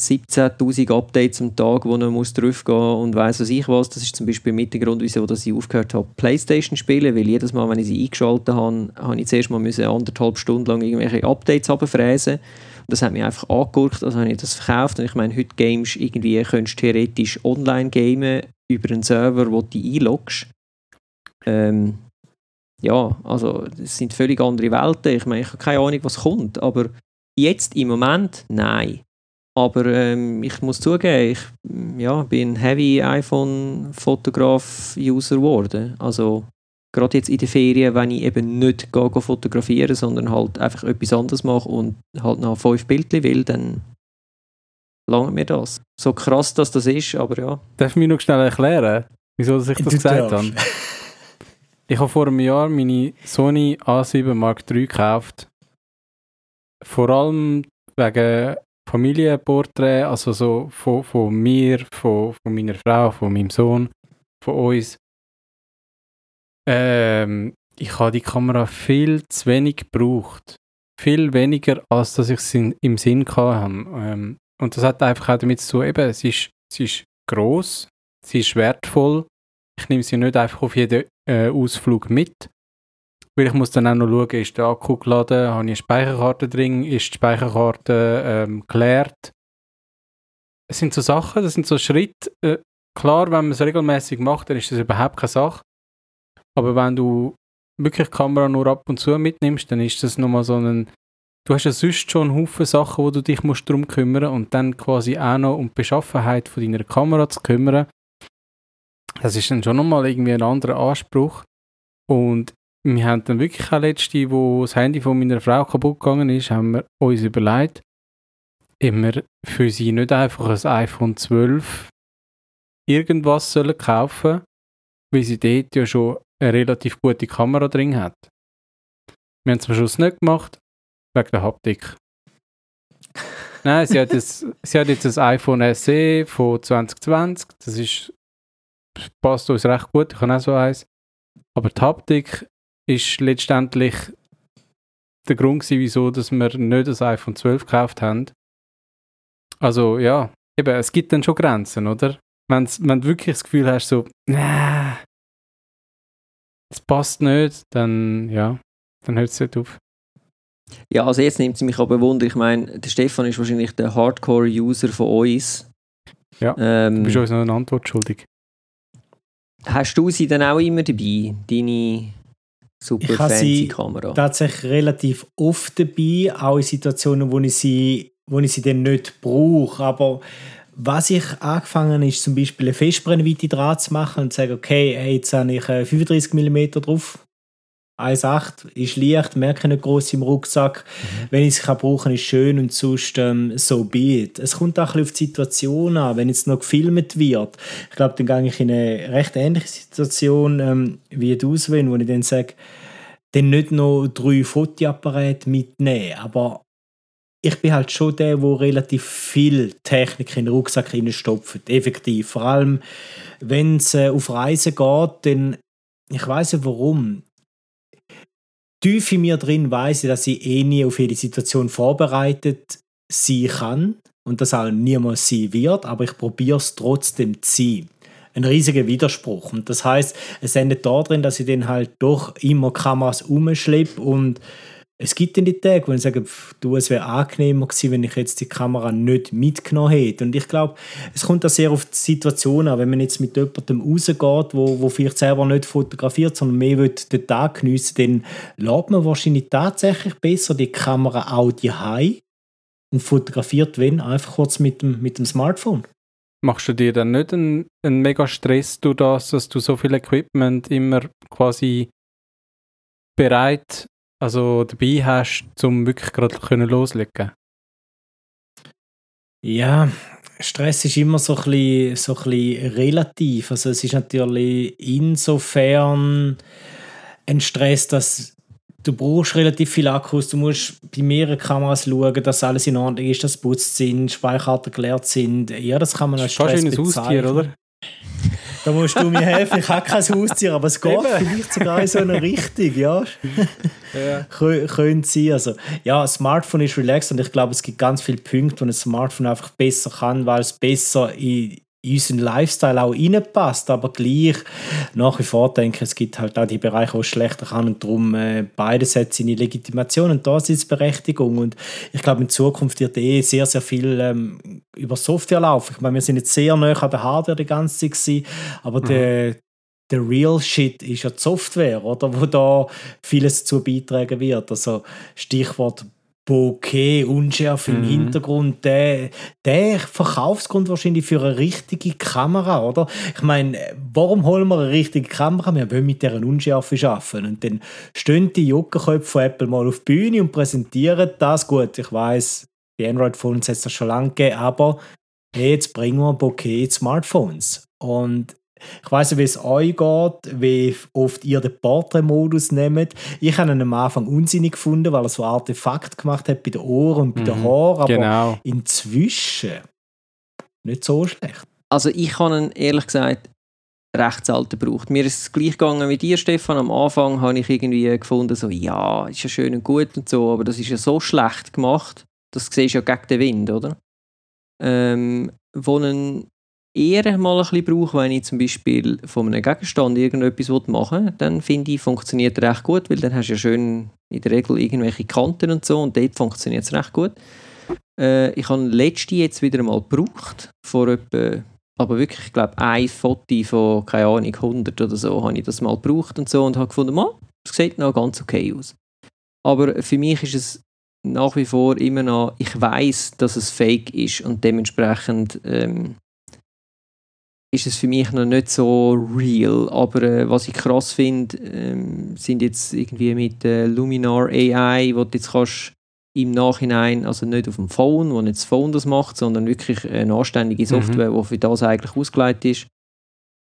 17.000 Updates am Tag, wo man muss drauf gehen und weiss was ich was. Das ist zum Beispiel mit der Grund, wieso ich aufgehört habe, Playstation spielen, weil jedes Mal, wenn ich sie eingeschaltet habe, habe ich zuerst mal müssen anderthalb Stunden lang irgendwelche Updates abfräsen. Das hat mich einfach angeguckt, also habe ich das verkauft. Und ich meine, heute Games irgendwie könntest theoretisch online gamen über einen Server, wo du einloggst. Ähm, ja, also das sind völlig andere Welten. Ich meine, ich habe keine Ahnung, was kommt, aber jetzt im Moment, nein. Aber ähm, ich muss zugeben, ich ja, bin ein Heavy iPhone-Fotograf-User geworden. Also gerade jetzt in den Ferien, wenn ich eben nicht gehe, gehe fotografieren, sondern halt einfach etwas anderes mache und halt noch fünf Bildchen will, dann lange mir das. So krass, dass das ist, aber ja. Darf ich mir noch schnell erklären, wieso ich das Du gesagt darfst. habe? Ich habe vor einem Jahr meine Sony A7 Mark III gekauft. Vor allem wegen Familienporträt, also so von, von mir, von, von meiner Frau, von meinem Sohn, von uns. Ähm, ich habe die Kamera viel zu wenig gebraucht. Viel weniger, als dass ich es in- im Sinn hatte. Ähm, und das hat einfach auch damit zu tun, eben, sie ist, sie ist gross, sie ist wertvoll. Ich nehme sie nicht einfach auf jeden äh, Ausflug mit. Weil ich muss dann auch noch schauen, ist der Akku geladen, habe ich eine Speicherkarte drin, ist die Speicherkarte ähm, geleert. Es sind so Sachen, das sind so Schritte. Äh, klar, wenn man es regelmäßig macht, dann ist das überhaupt keine Sache. Aber wenn du wirklich die Kamera nur ab und zu mitnimmst, dann ist das nochmal so ein... Du hast ja sonst schon einen Haufen Sachen, wo du dich musst drum kümmern und dann quasi auch noch um die Beschaffenheit von deiner Kamera zu kümmern. Das ist dann schon nochmal irgendwie ein anderer Anspruch. Und wir haben dann wirklich auch letzte, wo das Handy von meiner Frau kaputt gegangen ist, haben wir uns überlegt, immer für sie nicht einfach ein iPhone 12 irgendwas sollen kaufen, weil sie dort ja schon eine relativ gute Kamera drin hat. Wir haben es am Schluss nicht gemacht, wegen der Haptik. Nein, sie hat, jetzt, sie hat jetzt ein iPhone SE von 2020, das ist, passt uns recht gut, ich habe auch so eins. Aber die Haptik ist letztendlich der Grund gewesen, wieso dass wir nicht das iPhone 12 gekauft haben. Also ja, eben, es gibt dann schon Grenzen, oder? Wenn's, wenn du wirklich das Gefühl hast, so, nah, es passt nicht, dann ja, dann hört es nicht auf. Ja, also jetzt nimmt es mich aber Wunder. Ich meine, der Stefan ist wahrscheinlich der Hardcore-User von uns. Ja, Ähm, Du bist uns noch eine Antwort schuldig. hast du sie dann auch immer dabei, deine super Ich fancy sie Kamera? tatsächlich relativ oft dabei, auch in Situationen, wo ich sie, wo ich sie dann nicht brauche. Aber was ich angefangen habe, ist zum Beispiel eine Festbrennweite dran zu machen und zu sagen, okay, jetzt habe ich äh, 35 mm drauf. 1,8 ist leicht, merke nicht groß im Rucksack. Wenn ich es kann brauchen, ist schön und sonst ähm, so be it. Es kommt auch ein bisschen auf die Situation an, wenn jetzt noch gefilmt wird. Ich glaube, dann gehe ich in eine recht ähnliche Situation ähm, wie du, Sven, wo ich dann sage, dann nicht noch drei Fotoapparate mitnehmen. Aber ich bin halt schon der, der relativ viel Technik in den Rucksack reinstopft. Effektiv. Vor allem, wenn es äh, auf Reisen geht, dann, ich weiß nicht warum, tief in mir drin weiß ich, dass ich eh nie auf jede Situation vorbereitet sein kann und das auch niemals sein wird, aber ich probiere es trotzdem zu sein. Ein riesiger Widerspruch. Und das heißt, es endet darin, dass ich dann halt doch immer Kameras umschleppe und es gibt dann die Tage, wo ich sage, pff, du, es wäre angenehmer gewesen, wenn ich jetzt die Kamera nicht mitgenommen hätte. Und ich glaube, es kommt da sehr auf die Situation an. Wenn man jetzt mit jemandem rausgeht, wo, wo vielleicht selber nicht fotografiert, sondern mehr will den Tag geniessen dann lädt man wahrscheinlich tatsächlich besser die Kamera auch daheim und fotografiert, wenn, einfach kurz mit dem, mit dem Smartphone. Machst du dir dann nicht einen, einen mega Stress durch das, dass du so viel Equipment immer quasi bereit, also dabei hast, um wirklich gerade können loslegen? Ja, Stress ist immer so ein bisschen, so ein bisschen relativ. Also es ist natürlich insofern ein Stress, dass du brauchst relativ viel Akkus, du musst bei mehreren Kameras schauen, dass alles in Ordnung ist, dass putzt sind, Speicherkarten geleert sind. Ja, das kann man als Fast Stress wie ein Haustier, bezeichnen. oder? Da musst du mir helfen. Ich habe kein Haustier, aber es geht vielleicht sogar in so eine Richtung, ja. Ja. Kö- Könnte sein. Also, ja, ein Smartphone ist relaxed und ich glaube, es gibt ganz viele Punkte, wo ein Smartphone einfach besser kann, weil es besser in in unseren Lifestyle auch reinpasst, aber gleich nach wie vor denke ich, es gibt halt auch die Bereiche, wo es schlechter kann und darum äh, beides hat seine Legitimation und da ist Berechtigung und ich glaube in Zukunft wird eh sehr, sehr viel ähm, über Software laufen. Ich meine, wir sind jetzt sehr nah an der Hardware die ganze Zeit gewesen, aber der der real Shit ist ja die Software, oder? Wo da vieles dazu beitragen wird. Also Stichwort Bokeh, Unschärfe im Mhm. Hintergrund, der, der Verkaufsgrund wahrscheinlich für eine richtige Kamera, oder? Ich meine, warum holen wir eine richtige Kamera? Wir wollen mit deren Unschärfe arbeiten. Und dann stehen die Juckerköpfe von Apple mal auf die Bühne und präsentieren das. Gut, ich weiß, die Android-Phones hat es schon lange gegeben, aber hey, jetzt bringen wir Bokeh Smartphones. Und ich weiß nicht, wie es euch geht, wie oft ihr den Portrait-Modus nehmt. Ich habe ihn am Anfang unsinnig gefunden, weil er so Artefakt gemacht hat bei den Ohren und bei den Mhm, Haaren. Aber Genau. inzwischen nicht so schlecht. Also ich habe ihn ehrlich gesagt recht selten gebraucht. Mir ist es gleich gegangen wie dir, Stefan. Am Anfang habe ich irgendwie gefunden, so, ja, ist ja schön und gut und so, aber das ist ja so schlecht gemacht. Das siehst du ja gegen den Wind, oder? Ähm, wo einen eher mal ein bisschen brauche, wenn ich zum Beispiel von einem Gegenstand irgendetwas machen will, dann finde ich, funktioniert er recht gut, weil dann hast du ja schön in der Regel irgendwelche Kanten und so und dort funktioniert es recht gut. Äh, ich habe letzte jetzt wieder mal gebraucht, vor etwa, aber wirklich, ich glaube, ein Foto von, keine Ahnung, 100 oder so, habe ich das mal gebraucht und so und habe gefunden, man, es sieht noch ganz okay aus. Aber für mich ist es nach wie vor immer noch, ich weiß, dass es fake ist und dementsprechend ähm, ist es für mich noch nicht so real. Aber äh, was ich krass finde, ähm, sind jetzt irgendwie mit äh, Luminar AI, wo du jetzt kannst im Nachhinein, also nicht auf dem Phone, wo nicht das Phone das macht, sondern wirklich eine anständige Software, die für das eigentlich ausgelegt ist,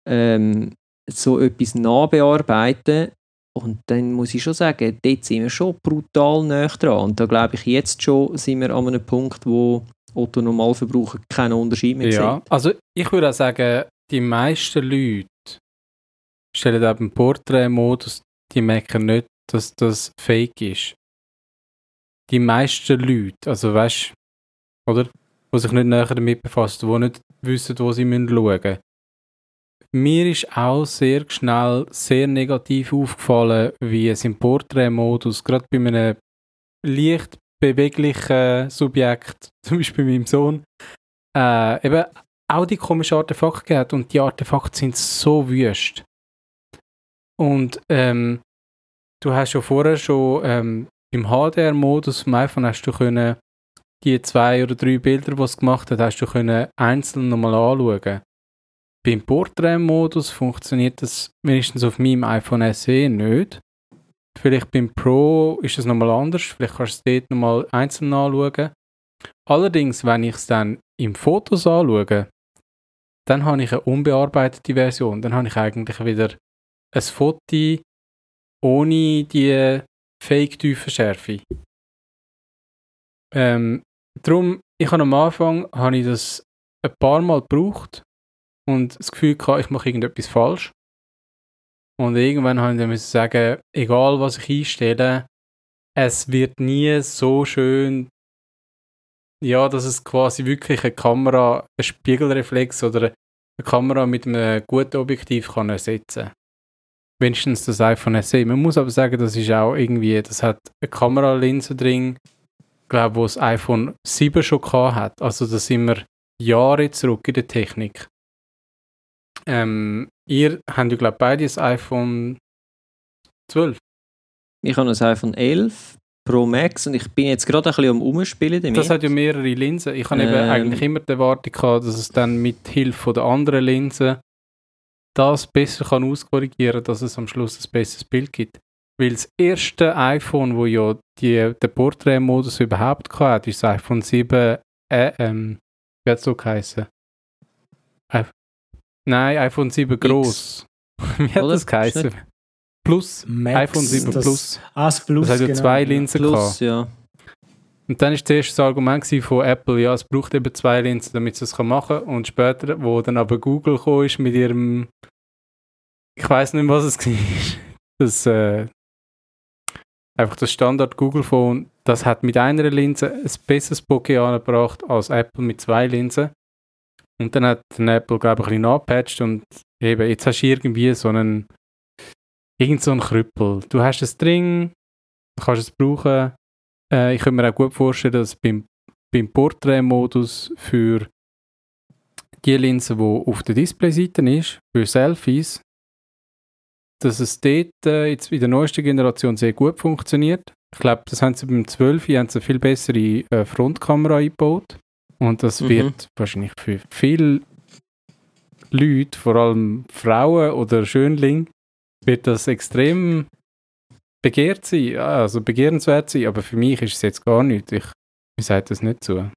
ähm, so etwas nachbearbeiten. Und dann muss ich schon sagen, dort sind wir schon brutal nah dran. Und da glaube ich, jetzt schon sind wir an einem Punkt, wo Otto Normalverbraucher keinen Unterschied mehr Ja, sieht. also ich würde auch sagen, die meisten Leute stellen eben Portrait-Modus, die merken nicht, dass das fake ist. Die meisten Leute, also weißt oder? Die sich nicht näher damit befassen, die nicht wissen, wo sie schauen müssen. Mir ist auch sehr schnell sehr negativ aufgefallen, wie es im Portrait-Modus, gerade bei einem leicht beweglichen Subjekt, zum Beispiel meinem Sohn, äh, eben auch die komischen Artefakte gehabt und die Artefakte sind so wüst. Und ähm, du hast ja vorher schon ähm, im HDR-Modus vom iPhone hast du können die zwei oder drei Bilder, die es gemacht hat, hast du können einzeln nochmal anschauen. Beim Portrait-Modus funktioniert das wenigstens auf meinem iPhone SE nicht. Vielleicht beim Pro ist es nochmal anders. Vielleicht kannst du es dort nochmal einzeln anschauen. Allerdings, wenn ich es dann im Fotos anschaue, dann habe ich eine unbearbeitete Version. Dann habe ich eigentlich wieder ein Foto ohne die Fake-Tiefenschärfe. Ähm, darum, ich habe am Anfang habe ich das ein paar Mal gebraucht und das Gefühl gehabt, ich mache irgendetwas falsch. Und irgendwann habe ich dann sagen, egal was ich einstelle, es wird nie so schön, ja, dass es quasi wirklich eine Kamera, ein Spiegelreflex oder eine Kamera mit einem guten Objektiv kann ersetzen. Wenigstens das iPhone SE. Man muss aber sagen, das ist auch irgendwie, das hat eine Kameralinse drin, glaube wo das iPhone 7 schon gehabt hat. Also da sind wir Jahre zurück in der Technik. Ähm, ihr habt ja, glaube beide das iPhone 12. Ich habe ein iPhone 11 Pro Max und ich bin jetzt gerade ein bisschen am Umspielen damit. Das hat ja mehrere Linsen. Ich habe eben Ähm. eigentlich immer die Erwartung gehabt, dass es dann mit Hilfe der anderen Linsen das besser kann auskorrigieren, dass es am Schluss ein besseres Bild gibt. Weil das erste iPhone, wo ja die, den Portrait-Modus überhaupt hatte, ist das iPhone 7, äh, ähm, wie hat es so geheißen? I Nein, iPhone 7 groß. wie hat Oder? das geheißen? Plus. Max, iPhone 7 das, Plus. Ah, das Plus, Das hat ja genau. zwei Linsen gehabt. Plus, ja. Und dann ist zuerst das Argument gewesen von Apple, ja, es braucht eben zwei Linsen, damit es das machen kann. Und später, wo dann aber Google gekommen ist mit ihrem ich weiß nicht, was es war. Das, äh, einfach das Standard Google Phone, das hat mit einer Linse ein besseres Bokeh angebracht als Apple mit zwei Linsen. Und dann hat Apple, glaube ich, ein bisschen angepatcht und eben, jetzt hast du irgendwie so einen, irgend so einen Krüppel. Du hast ein String, kannst es brauchen. Äh, ich könnte mir auch gut vorstellen, dass beim, beim Porträtmodus für die Linse, die auf der Displayseite ist, für Selfies, dass es dort äh, jetzt in der neuesten Generation sehr gut funktioniert. Ich glaube, das haben sie beim 12 haben sie eine viel bessere äh, Frontkamera eingebaut. Und das mhm. wird wahrscheinlich für viele Leute, vor allem Frauen oder Schönlinge, wird das extrem begehrt sein, also begehrenswert sein, aber für mich ist es jetzt gar nicht. Ich, mir sagt das nicht zu.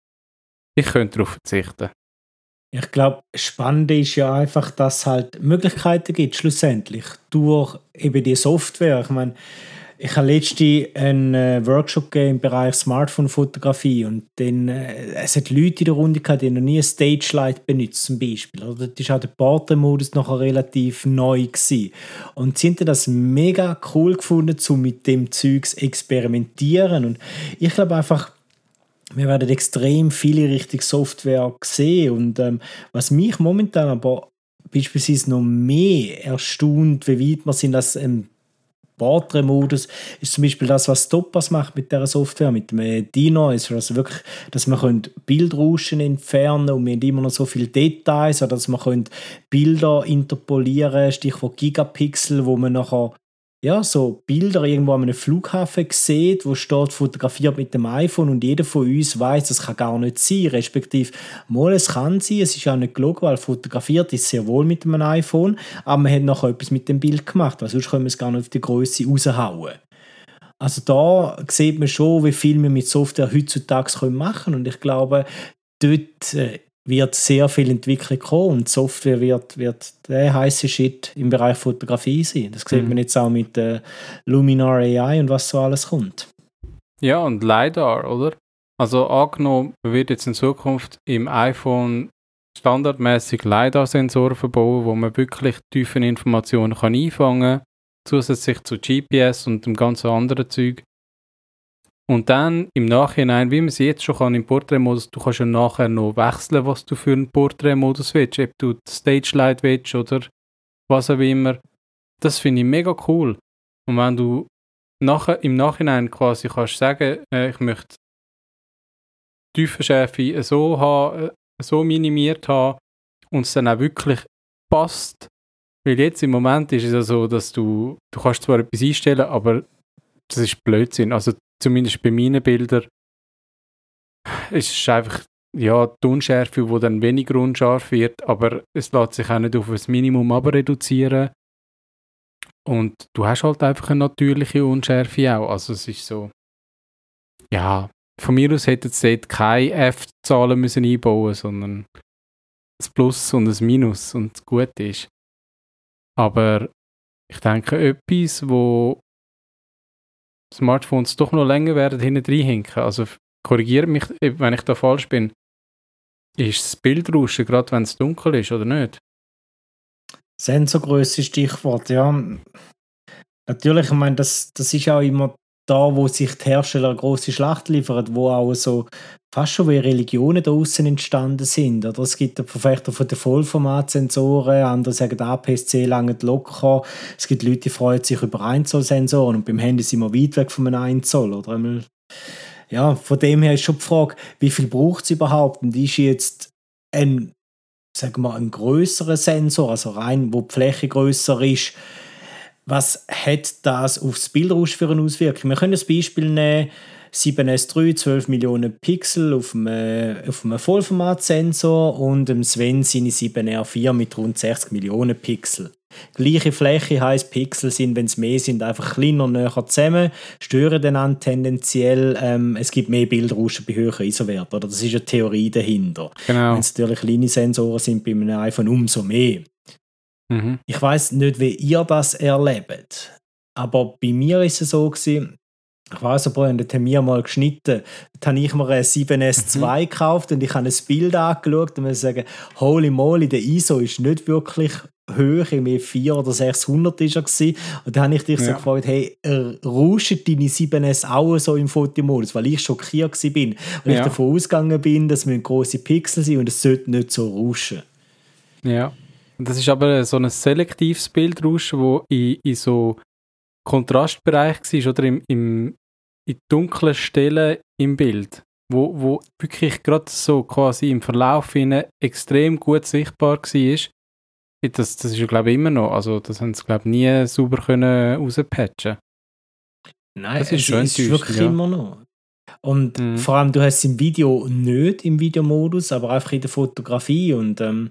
Ich könnte darauf verzichten. Ich glaube, spannend ist ja einfach, dass es halt Möglichkeiten gibt, schlussendlich, durch eben die Software. Ich meine, ich habe letztens einen äh, Workshop im Bereich Smartphone-Fotografie und dann, äh, es hat Leute in der Runde gehabt, die noch nie ein Stage Light benutzt zum Beispiel. Oder? Das war auch der Portrait-Modus noch relativ neu. Gewesen. Und sie haben das mega cool gefunden, um mit dem Zeugs experimentieren. Und ich glaube einfach, wir werden extrem viele richtige Software sehen. Und ähm, was mich momentan aber beispielsweise noch mehr erstaunt, wie weit wir sind, dass ähm, Portrait-Modus ist zum Beispiel das, was Topaz macht mit der Software, mit dem Dino, ist also wirklich, dass man Bildrauschen entfernen und wir haben immer noch so viele Details, oder dass man Bilder interpolieren, Stichwort Gigapixel, wo man nachher ja, so Bilder irgendwo an einem Flughafen sieht, wo steht, fotografiert mit dem iPhone und jeder von uns weiß, das kann gar nicht sein, respektive, mal, es kann sein, es ist auch nicht gelogen, weil fotografiert ist sehr wohl mit einem iPhone, aber man hat noch etwas mit dem Bild gemacht, weil sonst können wir es gar nicht auf die Größe raushauen. Also da sieht man schon, wie viel wir mit Software heutzutage machen können und ich glaube, dort äh, wird sehr viel Entwicklung kommen und Software wird, wird der heiße Shit im Bereich Fotografie sein. Das sieht mhm. man jetzt auch mit äh, Luminar AI und was so alles kommt. Ja, und LiDAR, oder? Also angenommen, wird jetzt in Zukunft im iPhone standardmäßig LiDAR-Sensoren verbauen, wo man wirklich tiefe Informationen kann einfangen kann, zusätzlich zu GPS und dem ganzen anderen Zeug. Und dann im Nachhinein, wie man es jetzt schon kann im Porträtmodus, du kannst ja nachher noch wechseln, was du für einen Porträtmodus willst, ob du Stage Light willst oder was auch immer. Das finde ich mega cool. Und wenn du nachher, im Nachhinein quasi kannst sagen, äh, ich möchte Tiefenschärfe so haben, äh, so minimiert haben und es dann auch wirklich passt. Weil jetzt im Moment ist es ja so, dass du, du kannst zwar etwas einstellen, aber das ist Blödsinn. Also zumindest bei meinen Bildern, ist es einfach ja, die Unschärfe, die dann weniger unscharf wird, aber es lässt sich auch nicht auf ein Minimum reduzieren. Und du hast halt einfach eine natürliche Unschärfe auch. Also es ist so, ja, von mir aus hätten sie dort keine F-Zahlen müssen einbauen sondern ein Plus und ein Minus und gut ist. Aber ich denke, etwas, wo Smartphones doch noch länger werden hinten reinhinken. Also korrigiere mich, wenn ich da falsch bin. Ist das Bildrauschen, gerade wenn es dunkel ist, oder nicht? Sensorgröße Stichwort, ja. Natürlich, ich meine, das, das ist auch immer da, wo sich die Hersteller eine große Schlacht liefern, wo auch so fast schon wie Religionen da außen entstanden sind. Oder es gibt Verfechter von den Vollformatsensoren, andere sagen, APS-C lange locker. Es gibt Leute, die freuen sich über 1 Zoll Sensoren und beim Handy sind wir weit weg von einem 1 Zoll. Ja, von dem her ist schon die Frage, wie viel braucht es überhaupt? Und ist jetzt ein, sagen wir, ein größerer Sensor, also rein, wo die Fläche größer ist, was hat das aufs Bildrausch für eine Auswirkung? Wir können das Beispiel nehmen, 7S3, 12 Millionen Pixel auf einem, auf einem Vollformatsensor und dem Sven seine 7R4 mit rund 60 Millionen Pixel. Gleiche Fläche heisst, Pixel sind, wenn es mehr sind, einfach kleiner näher zusammen, stören dann tendenziell. Ähm, es gibt mehr Bildrauschen bei höheren ISO-Werten. Das ist eine Theorie dahinter. Genau. Wenn es natürlich kleine Sensoren sind, bei einem iPhone umso mehr. Mhm. Ich weiß nicht, wie ihr das erlebt, aber bei mir ist es so gewesen, ich weiß aber, und haben wir mal geschnitten. Da habe ich mir ein 7S2 mhm. gekauft und ich habe ein Bild angeschaut und muss sagen, holy moly, der ISO ist nicht wirklich hoch, irgendwie 400 oder 600 ist er gewesen. Und da habe ich dich so Ja. gefragt, hey, äh, rauscht deine 7S auch so im Fotomodus? Weil ich schockiert gewesen bin. Und ich Ja. davon ausgegangen bin, dass wir große Pixel sind und es sollte nicht so rauschen. Ja. Das ist aber so ein selektives Bildrauschen, wo in, in so Kontrastbereich war oder im, im, in dunklen Stellen im Bild, wo, wo wirklich gerade so quasi im Verlauf hinein extrem gut sichtbar war. Das, das ist ja glaube ich immer noch, also das haben sie glaube ich nie sauber können rauspatchen. Nein, Das ist es schon ist wirklich ja. immer noch. Und Mhm. vor allem, du hast es im Video nicht im Videomodus, aber einfach in der Fotografie. Und ähm,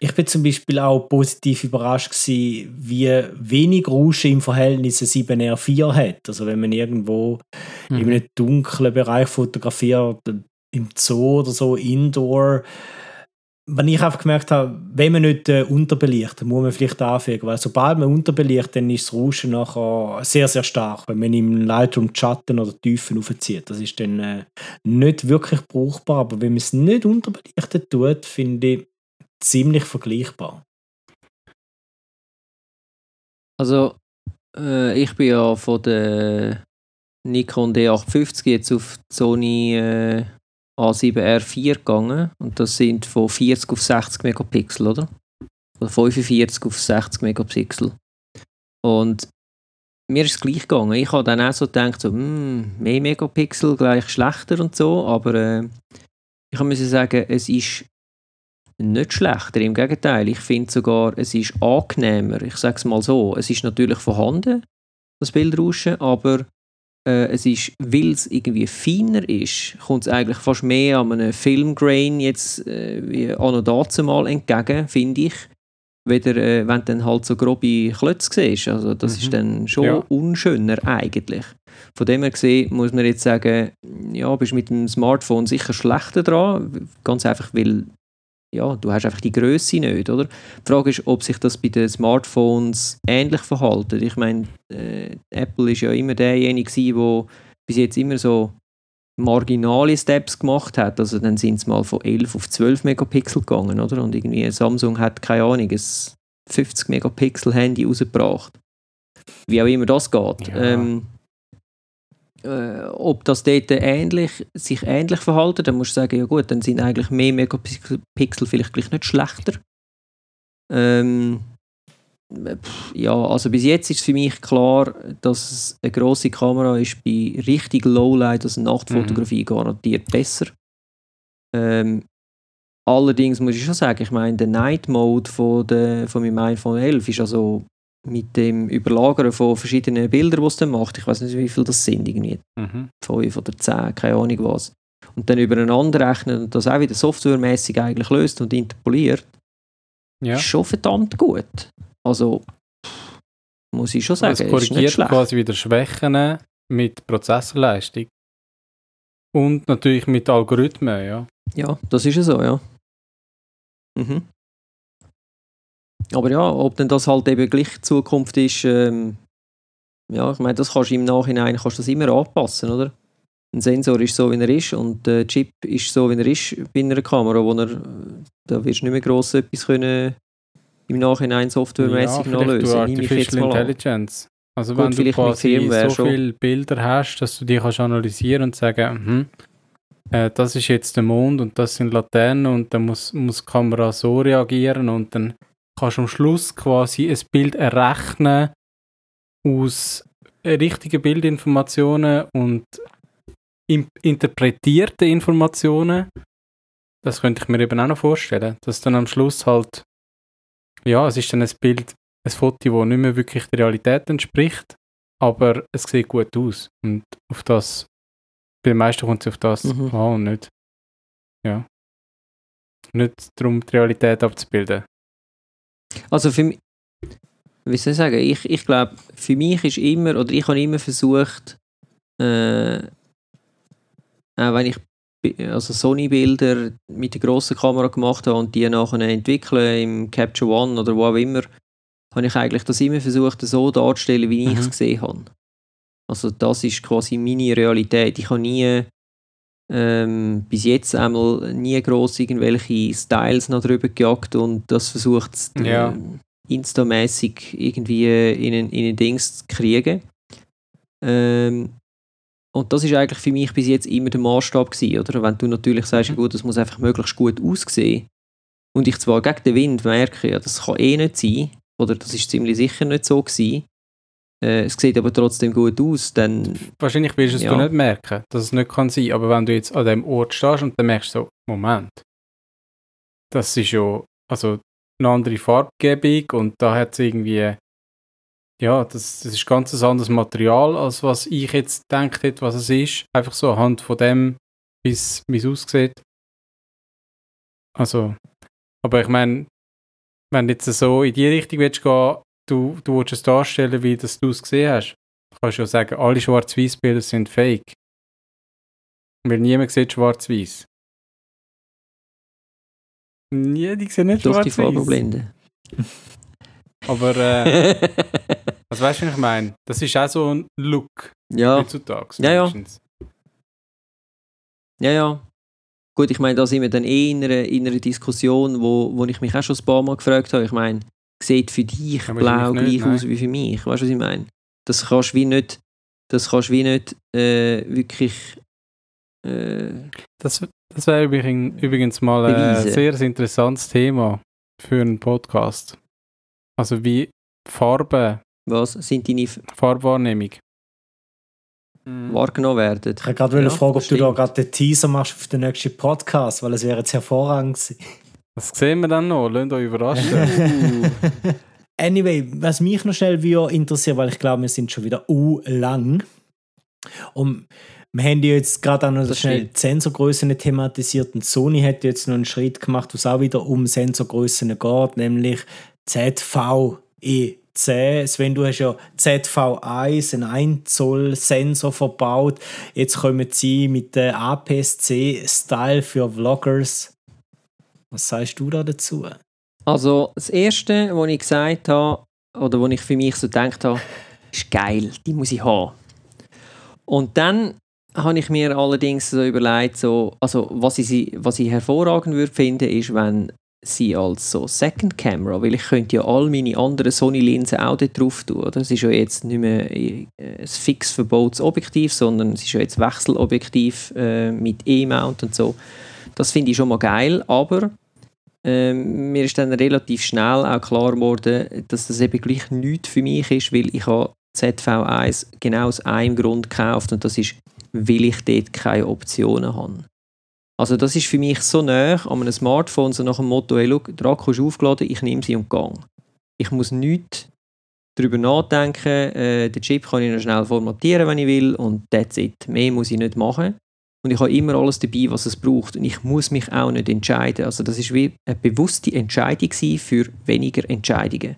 ich bin zum Beispiel auch positiv überrascht gewesen, wie wenig Rauschen im Verhältnis ein 7R4 hat. Also wenn man irgendwo Mhm. in einem dunklen Bereich fotografiert, im Zoo oder so, Indoor, wenn ich einfach gemerkt habe, wenn man nicht äh, unterbelichtet, muss man vielleicht anfügen, weil sobald man unterbelichtet, dann ist das Rauschen nachher sehr, sehr stark, wenn man im Lightroom die Schatten oder die Tiefen aufzieht. Das ist dann äh, nicht wirklich brauchbar, aber wenn man es nicht unterbelichtet tut, finde ich ziemlich vergleichbar. Also, äh, ich bin ja von der Nikon D850 jetzt auf die Sony äh, A7R4 gegangen und das sind von 40 auf 60 Megapixel, oder? Oder 45 auf 60 Megapixel. Und mir ist es gleich gegangen. Ich habe dann auch so gedacht, so, hm, mehr Megapixel gleich schlechter und so, aber äh, ich muss sagen, es ist nicht schlechter, im Gegenteil. Ich finde sogar, es ist angenehmer. Ich sage es mal so. Es ist natürlich vorhanden, das Bildrauschen, aber äh, es ist, weil es irgendwie feiner ist, kommt es eigentlich fast mehr an einem Filmgrain jetzt äh, wie an und dazu mal entgegen, finde ich. Weder, äh, wenn du dann halt so grobe Klötze siehst. Also das Mhm. ist dann schon Ja. unschöner eigentlich. Von dem her gesehen muss man jetzt sagen, ja, bist mit dem Smartphone sicher schlechter dran. Ganz einfach, weil ja, du hast einfach die Größe nicht, oder? Die Frage ist, ob sich das bei den Smartphones ähnlich verhalten. Ich meine, äh, Apple ist ja immer derjenige der bis jetzt immer so marginale Steps gemacht hat. Also dann sind es mal von 11 auf 12 Megapixel gegangen, oder? Und irgendwie Samsung hat, keine Ahnung, ein 50 Megapixel Handy rausgebracht. Wie auch immer das geht. Ja. Ähm, äh, ob das dort ähnlich, sich ähnlich verhalten, dann musst du sagen, ja gut, dann sind eigentlich mehr Megapixel Pixel vielleicht gleich nicht schlechter. Ähm, ja, also bis jetzt ist für mich klar, dass es eine grosse Kamera ist bei richtig Lowlight, also Nachtfotografie garantiert besser. Ähm, allerdings muss ich schon sagen, ich meine, der Night Mode von, der, von meinem iPhone 11 ist also mit dem Überlagern von verschiedenen Bildern, die es dann macht, ich weiß nicht, wie viel das sind, irgendwie Mhm. 5 oder 10, keine Ahnung was. Und dann übereinander rechnen und das auch wieder softwaremäßig eigentlich löst und interpoliert, Ja. ist schon verdammt gut. Also, muss ich schon sagen, Es ist nicht korrigiert quasi wieder Schwächen mit Prozessorleistung. Und natürlich mit Algorithmen, ja. Ja, das ist ja so, ja. Mhm. Aber ja, ob denn das halt eben gleich die Zukunft ist, ähm, ja, ich meine, das kannst du im Nachhinein kannst das immer anpassen, oder? Ein Sensor ist so, wie er ist und der Chip ist so, wie er ist bei einer Kamera, wo er, äh, da wirst du nicht mehr gross etwas können im Nachhinein softwaremäßig ja, noch vielleicht lösen. durch Nehme ich jetzt Artificial. Intelligence. Also Gut, wenn du quasi so schon. viele Bilder hast, dass du die kannst analysieren und sagen, hm, äh, das ist jetzt der Mond und das sind Laternen und dann muss, muss die Kamera so reagieren und dann kannst du am Schluss quasi ein Bild errechnen aus richtigen Bildinformationen und im- interpretierten Informationen. Das könnte ich mir eben auch noch vorstellen, dass dann am Schluss halt ja, es ist dann ein Bild, ein Foto, das nicht mehr wirklich der Realität entspricht, aber es sieht gut aus. Und auf das, bei den meisten kommt es auf das Mhm. an und nicht, ja, nicht darum, die Realität abzubilden. Also für mich, wie soll ich sagen, ich, ich glaube, für mich ist immer, oder ich habe immer versucht, äh, auch wenn ich also Sony-Bilder mit der grossen Kamera gemacht habe und die nachher entwickeln im Capture One oder wo auch immer, habe ich eigentlich das immer versucht, so darzustellen, wie ich es Mhm. gesehen habe. Also das ist quasi meine Realität. Ich habe nie ähm, bis jetzt einmal nie gross irgendwelche Styles noch drüber gejagt und das versucht Ja. äh, instamäßig irgendwie in ein, in ein Dings zu kriegen. Ähm, und das ist eigentlich für mich bis jetzt immer der Maßstab gewesen, oder? Wenn du natürlich sagst, Mhm. gut, das muss einfach möglichst gut aussehen und ich zwar gegen den Wind merke, ja, das kann eh nicht sein, oder das ist ziemlich sicher nicht so gewesen, äh, es sieht aber trotzdem gut aus, dann Wahrscheinlich wirst du es Ja. nicht merken, dass es nicht kann sein. Aber wenn du jetzt an dem Ort stehst und dann merkst du so, Moment, das ist ja also eine andere Farbgebung und da hat es irgendwie, ja, das, das ist ganz ein anderes Material, als was ich jetzt gedacht hätte, was es ist. Einfach so anhand von dem, wie es wie es aussieht. Also, aber ich meine, wenn du jetzt so in die Richtung willst gehen, du, du willst es darstellen, wie das du es gesehen hast, kannst du ja sagen, alle Schwarz-Weiß-Bilder sind fake. Weil niemand sieht Schwarz-Weiß. Nie, die sehen nicht durch die Schwarz-Weiß. Farbenblende. Aber, äh, also weißt du, was ich meine? Das ist auch so ein Look ja, heutzutage. Ja, ja. ja, ja. Gut, ich meine, da sind wir dann eh in einer, in einer Diskussion, wo, wo ich mich auch schon ein paar Mal gefragt habe. Ich meine, sieht für dich Ja, blau wahrscheinlich nicht, gleich aus nein. wie für mich? Weißt du, was ich meine? Das kannst du wie nicht, das kannst du wie nicht äh, wirklich äh, Das, das wäre übrigens, übrigens mal ein Beweise. sehr interessantes Thema für einen Podcast. Also wie Farbe, was sind deine F- Farbwahrnehmung. wahrgenommen werden. Ich wollte gerade Ja, fragen, ob du da gerade den Teaser machst für den nächsten Podcast, weil es wäre jetzt hervorragend gewesen. Das sehen wir dann noch, lasst euch überraschen. Anyway, was mich noch schnell wieder interessiert, weil ich glaube, wir sind schon wieder u lang. Und wir haben ja jetzt gerade auch noch Das schnell stimmt. die Sensorgrößen thematisiert und Sony hat jetzt noch einen Schritt gemacht, was auch wieder um Sensorgrößen geht, nämlich ZVE10. Sven, du hast ja ZV1, einen 1 Zoll Sensor verbaut. Jetzt kommen sie mit der APS-C-Style für Vloggers. Was sagst du da dazu? Also das Erste, was ich gesagt habe, oder was ich für mich so gedacht habe, ist geil, die muss ich haben. Und dann habe ich mir allerdings so überlegt, so, also was ich, was ich hervorragend würde finden, ist, wenn sie als so Second Camera, weil ich könnte ja all meine anderen Sony-Linsen auch dort drauf tun. Oder? Es ist ja jetzt nicht mehr äh, ein fix verbautes Objektiv, sondern es ist ja jetzt Wechselobjektiv äh, mit E-Mount und so. Das finde ich schon mal geil, aber ähm, mir ist dann relativ schnell auch klar geworden, dass das eben gleich nichts für mich ist, weil ich habe ZV1 genau aus einem Grund gekauft und das ist, weil ich dort keine Optionen habe. Also das ist für mich so nah an einem Smartphone, so nach dem Motto, hey, look, der Akku ist aufgeladen, ich nehme sie und gehe. Ich muss nichts darüber nachdenken, äh, den Chip kann ich noch schnell formatieren, wenn ich will und that's it. Mehr muss ich nicht machen. Und ich habe immer alles dabei, was es braucht. Und ich muss mich auch nicht entscheiden. Also das ist wie eine bewusste Entscheidung für weniger Entscheidungen.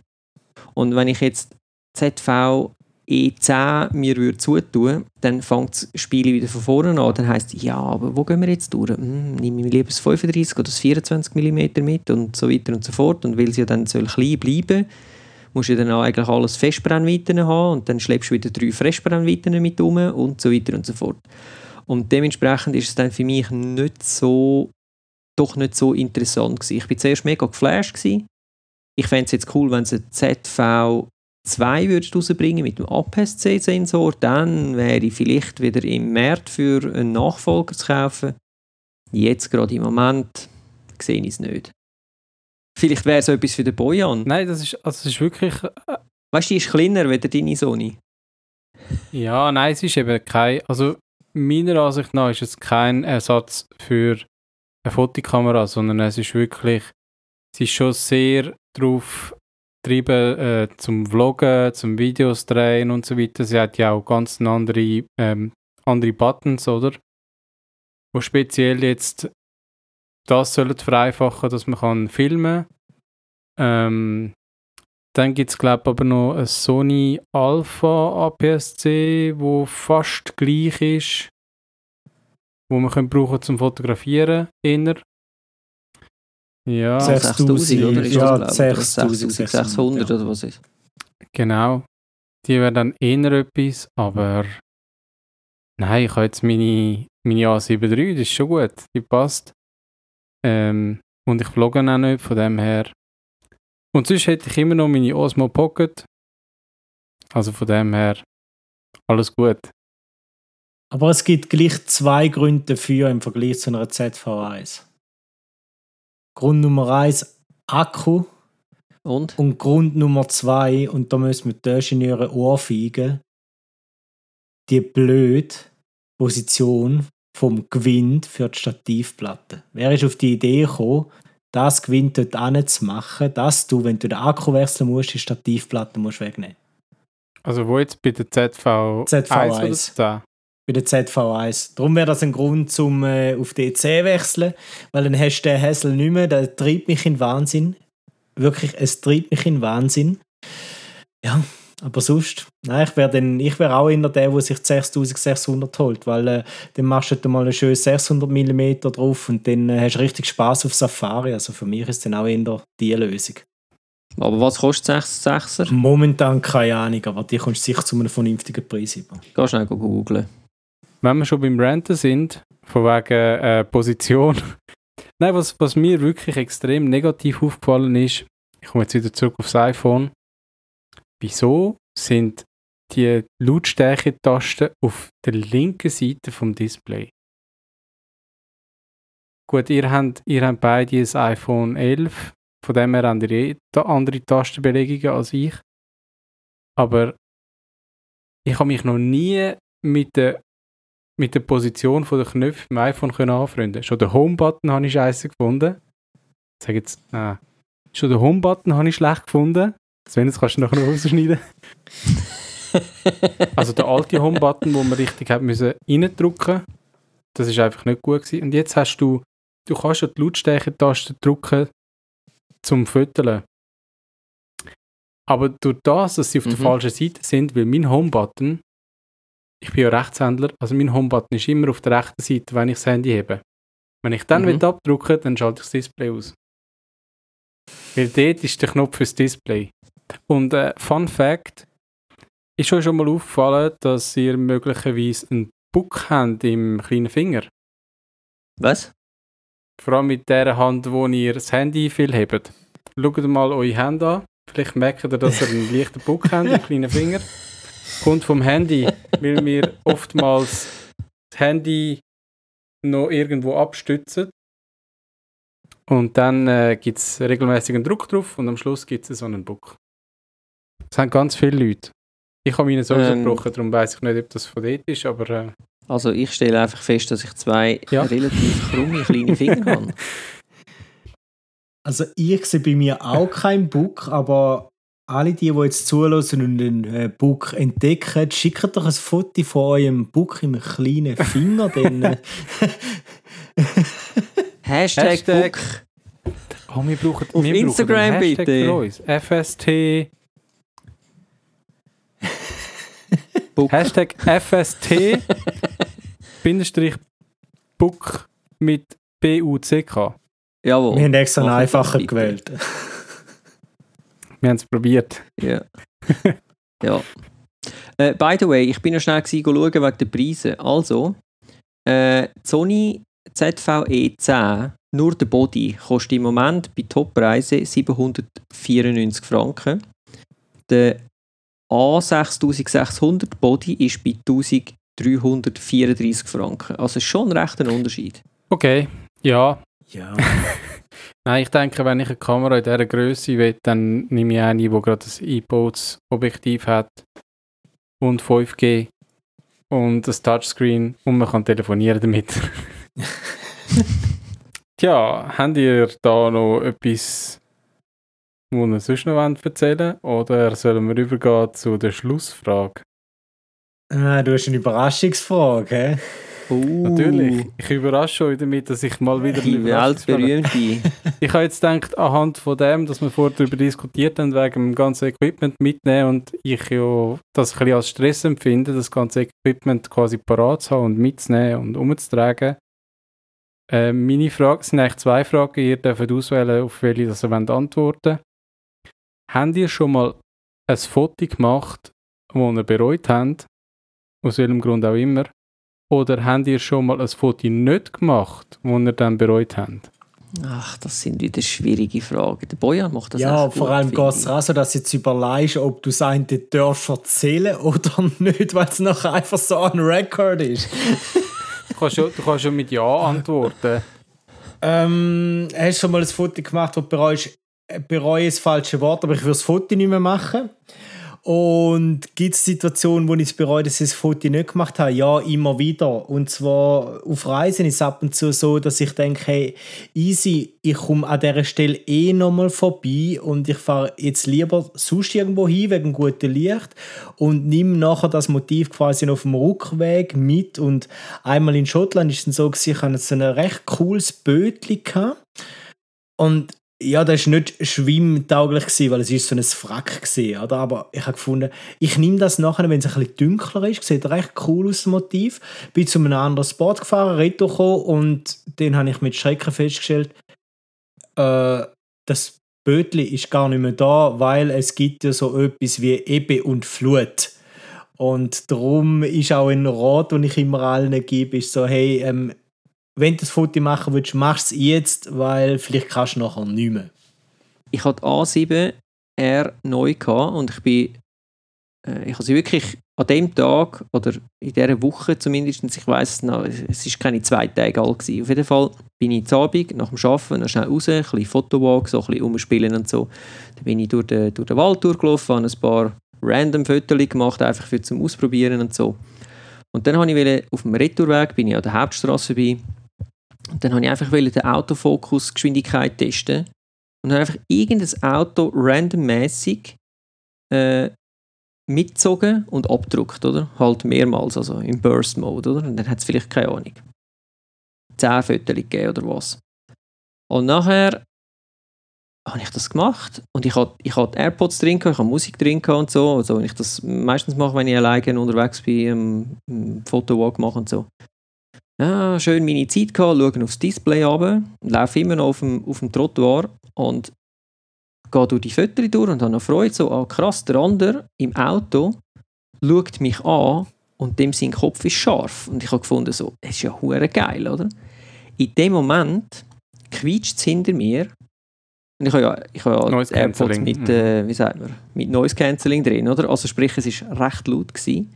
Und wenn ich jetzt ZV E10 mir würde zutun, dann fängt das Spiel wieder von vorne an. Dann heisst es, ja, aber wo gehen wir jetzt durch? Hm, nehme ich lieber das 35 oder das 24 mm mit und so weiter und so fort. Und weil es ja dann soll klein bleiben musst du dann eigentlich alles Festbrennweiten haben und dann schleppst du wieder drei Festbrennweiten mit um und so weiter und so fort. Und dementsprechend ist es dann für mich nicht so, doch nicht so interessant gewesen. Ich bin zuerst mega geflasht gewesen. Ich fände es jetzt cool, wenn sie ZV2 würdest rausbringen mit dem APS-C-Sensor, dann wäre ich vielleicht wieder im März für einen Nachfolger zu kaufen. Jetzt gerade im Moment sehe ich es nicht. Vielleicht wäre es etwas für den Bojan. Nein, das ist, also es ist wirklich. äh, Weißt du, die ist kleiner als deine Sony. Ja, nein, es ist eben kein. Also, meiner Ansicht nach ist es kein Ersatz für eine Fotokamera, sondern es ist wirklich. Sie ist schon sehr darauf getrieben äh, zum Vloggen, zum Videos drehen und so weiter. Sie hat ja auch ganz andere, ähm, andere Buttons, oder? Wo speziell jetzt das sollen vereinfachen, dass man kann filmen ähm, dann gibt es, glaube ich, aber noch ein Sony Alpha APS-C, wo fast gleich ist, wo man können brauchen zum Fotografieren inner. Ja, Sehr- 6000 oder ist ja, das, oder 6000, 6600 ja. oder was ist? genau. Die wäre dann eher etwas, aber nein, ich habe jetzt meine, meine A7 III, das ist schon gut, die passt. Ähm, und ich vlogge auch nicht, von dem her. Und sonst hätte ich immer noch meine Osmo Pocket. Also von dem her, alles gut. Aber es gibt gleich zwei Gründe dafür im Vergleich zu einer ZV1. Grund Nummer eins, Akku. Und? Und Grund Nummer zwei, und da müssen wir die Ingenieure ohrfeigen, die blöde Position vom Gewinn für die Stativplatte. Wer ist auf die Idee gekommen, das Gewinn dort anzumachen, dass du, wenn du den Akku wechseln musst, die Stativplatte musst wegnehmen Also wo jetzt bei der ZV1, ZV1. oder da? bei der ZV1. Darum wäre das ein Grund, zum äh, auf DC wechseln, weil dann hast du den Hassel nicht mehr, der treibt mich in Wahnsinn. Wirklich, es treibt mich in Wahnsinn. Ja, aber sonst, nein, ich wäre ich wär auch einer der, der sich die 6600 holt, weil äh, dann machst du halt mal einen schönen 600 mm drauf und dann äh, hast du richtig Spaß auf Safari. Also für mich ist dann auch eher die Lösung. Aber was kostet 6er? Momentan keine Ahnung, aber die kommst du sicher zu einem vernünftigen Preis über. Geh schnell googlen. Wenn wir schon beim Ranten sind, von wegen äh, Position. Nein, was, was mir wirklich extrem negativ aufgefallen ist, ich komme jetzt wieder zurück aufs iPhone. Wieso sind die Lautstärke-Tasten auf der linken Seite vom Display? Gut, ihr habt, ihr habt beide ein iPhone 11, von dem her habt ihr eh andere Tastenbelegungen als ich. Aber ich habe mich noch nie mit der mit der Position von der Knöpfe im iPhone können anfreunden. Schon den Home-Button habe ich scheiße gefunden. Ich sage jetzt, äh, schon den Home-Button habe ich schlecht gefunden. Sven, das kannst du nachher noch rausschneiden. also der alte Home-Button, wo man richtig hat müssen reindrücken, das ist einfach nicht gut gewesen. Und jetzt hast du, du kannst ja die Lautstärke-Taste drücken zum Föteln. Aber durch das, dass sie auf mhm. der falschen Seite sind, weil mein Home-Button ich bin ja Rechtshändler, also mein Homebutton ist immer auf der rechten Seite, wenn ich das Handy hebe. Wenn ich dann mhm. abdrücke, dann schalte ich das Display aus. Weil dort ist der Knopf fürs Display. Und äh, Fun Fact, ist euch schon mal aufgefallen, dass ihr möglicherweise einen Buck habt im kleinen Finger? Was? Vor allem mit der Hand, wo ihr das Handy viel hebt. Schaut mal eure Hände an. Vielleicht merkt ihr, dass ihr einen leichten Buck habt im kleinen Finger kommt vom Handy, weil wir oftmals das Handy noch irgendwo abstützen. Und dann äh, gibt es regelmäßig einen Druck drauf und am Schluss gibt es so einen Book. Das haben ganz viele Leute. Ich habe meine sowieso ähm, gebrochen, darum weiß ich nicht, ob das von dort ist, aber... Äh, also ich stelle einfach fest, dass ich zwei ja. relativ krumme kleine Finger habe. Also ich sehe bei mir auch keinen Book, aber alle die, die jetzt zulassen und den äh, Book entdecken, schickt doch ein Foto von eurem Book im kleinen Finger. dann, äh, Hashtag, Hashtag Book. Oh, wir brauchen, Auf wir Instagram brauchen bitte. FST. Book. Hashtag FST. Bindestrich Book mit B-U-C-K. Jawohl. Wir haben extra einen einfacher gewählt. Wir haben es probiert. Ja. ja. Äh, by the way, ich bin noch schnell gewesen, schauen wegen der Preise. Also, äh, Sony ZVE 10, nur der Body, kostet im Moment bei Toppreisen 794 Franken. Der A6600 Body ist bei 1334 Franken. Also schon recht ein Unterschied. Okay, ja. Ja. Nein, ich denke, wenn ich eine Kamera in dieser Größe will, dann nehme ich eine, die gerade ein iPods-Objektiv hat und 5G und ein Touchscreen und man kann telefonieren damit. Tja, habt ihr da noch etwas, was ihr sonst noch erzählen wollt? Oder sollen wir übergehen zu der Schlussfrage? Ah, du hast eine Überraschungsfrage, hä? Uh. Natürlich. Ich überrasche euch damit, dass ich mal wieder die weltberühmte. ich habe jetzt gedacht, anhand von dem, dass wir vorher darüber diskutiert haben, wegen dem ganzen Equipment mitnehmen und ich ja das ein bisschen als Stress empfinde, das ganze Equipment quasi parat zu haben und mitzunehmen und umzutragen. Äh, meine Frage sind eigentlich zwei Fragen. Ihr dürft auswählen, auf welche das ihr wollt antworten Habt ihr schon mal ein Foto gemacht, das ihr bereut habt? Aus welchem Grund auch immer Oder habt ihr schon mal ein Foto nicht gemacht, das ihr dann bereut habt? Ach, das sind wieder schwierige Fragen. Der Bojan macht das Ja, echt vor gut, allem geht es ich. daran, so, dass du jetzt überlegst, ob du es eigentlich darfst erzählen oder nicht, weil es nachher einfach so on record ist. Du kannst schon, du kannst schon mit Ja antworten. Ähm, hast du schon mal ein Foto gemacht, wo du bereust, bereue ist das falsche Wort, aber ich würde das Foto nicht mehr machen. Und gibt es Situationen, wo ich es bereue, dass ich das Foto nicht gemacht habe? Ja, immer wieder. Und zwar auf Reisen ist es ab und zu so, dass ich denke, hey, easy, ich komme an dieser Stelle eh nochmal vorbei und ich fahre jetzt lieber sonst irgendwo hin, wegen gutem Licht und nehme nachher das Motiv quasi auf dem Rückweg mit. Und einmal in Schottland ist es so, gewesen, ich hatte so ein recht cooles Bötchen gehabt. Und ja, das war nicht schwimmtauglich, weil es ist so ein Frack war, oder? Aber ich habe gefunden, ich nehme das nachher, wenn es ein bisschen dunkler ist, sieht recht cool aus, das Motiv. Bin zu einem anderen Spot gefahren, retour gekommen und dann habe ich mit Schrecken festgestellt, äh, das Bötli ist gar nicht mehr da, weil es gibt ja so etwas wie Ebbe und Flut. Und darum ist auch ein Rat, den ich immer allen gebe, ist so, hey, ähm, wenn du das Foto machen willst, mach es jetzt, weil vielleicht kannst du nachher nicht mehr. Ich hatte A7 R neu und ich bin äh, ich habe sie wirklich an dem Tag oder in dieser Woche zumindest, ich weiß es noch, es ist keine zwei Tage alt gewesen. Auf jeden Fall bin ich zu Abend nach dem Arbeiten noch schnell raus, ein bisschen Fotowalk, so ein bisschen umspielen und so. Dann bin ich durch den, durch den Wald durchgelaufen, habe ein paar random Fotos gemacht, einfach für zum Ausprobieren und so. Und dann habe ich auf dem Retourweg, bin ich an der Hauptstraße vorbei, und dann habe ich einfach wollte den Autofokus-Geschwindigkeit testen und habe einfach irgendein Auto randommäßig äh, mitgezogen und abgedruckt, oder? Halt mehrmals, also im Burst-Mode, oder? Und dann hat es vielleicht, keine Ahnung, 10 Fotos gegeben oder was. Und nachher habe ich das gemacht und ich hatte, ich hatte AirPods drin, ich hatte Musik drin und so, also wenn ich das meistens mache, wenn ich alleine unterwegs bin, ähm, Fotowalk mache und so. Ja, schön meine Zeit gehabt, schauen aufs Display runter, laufe immer noch auf dem, auf dem Trottoir und gehe durch die Fotos durch und habe noch Freude, so, ah krass, der andere im Auto schaut mich an und dem sein Kopf ist scharf. Und ich habe gefunden, so, das ist ja hure geil, oder? In dem Moment quietscht es hinter mir und ich habe ja, ich habe ja Noise AirPods mit, äh, wie sagt man, mit Noise Cancelling drin, oder? Also sprich, es war recht laut. Gewesen.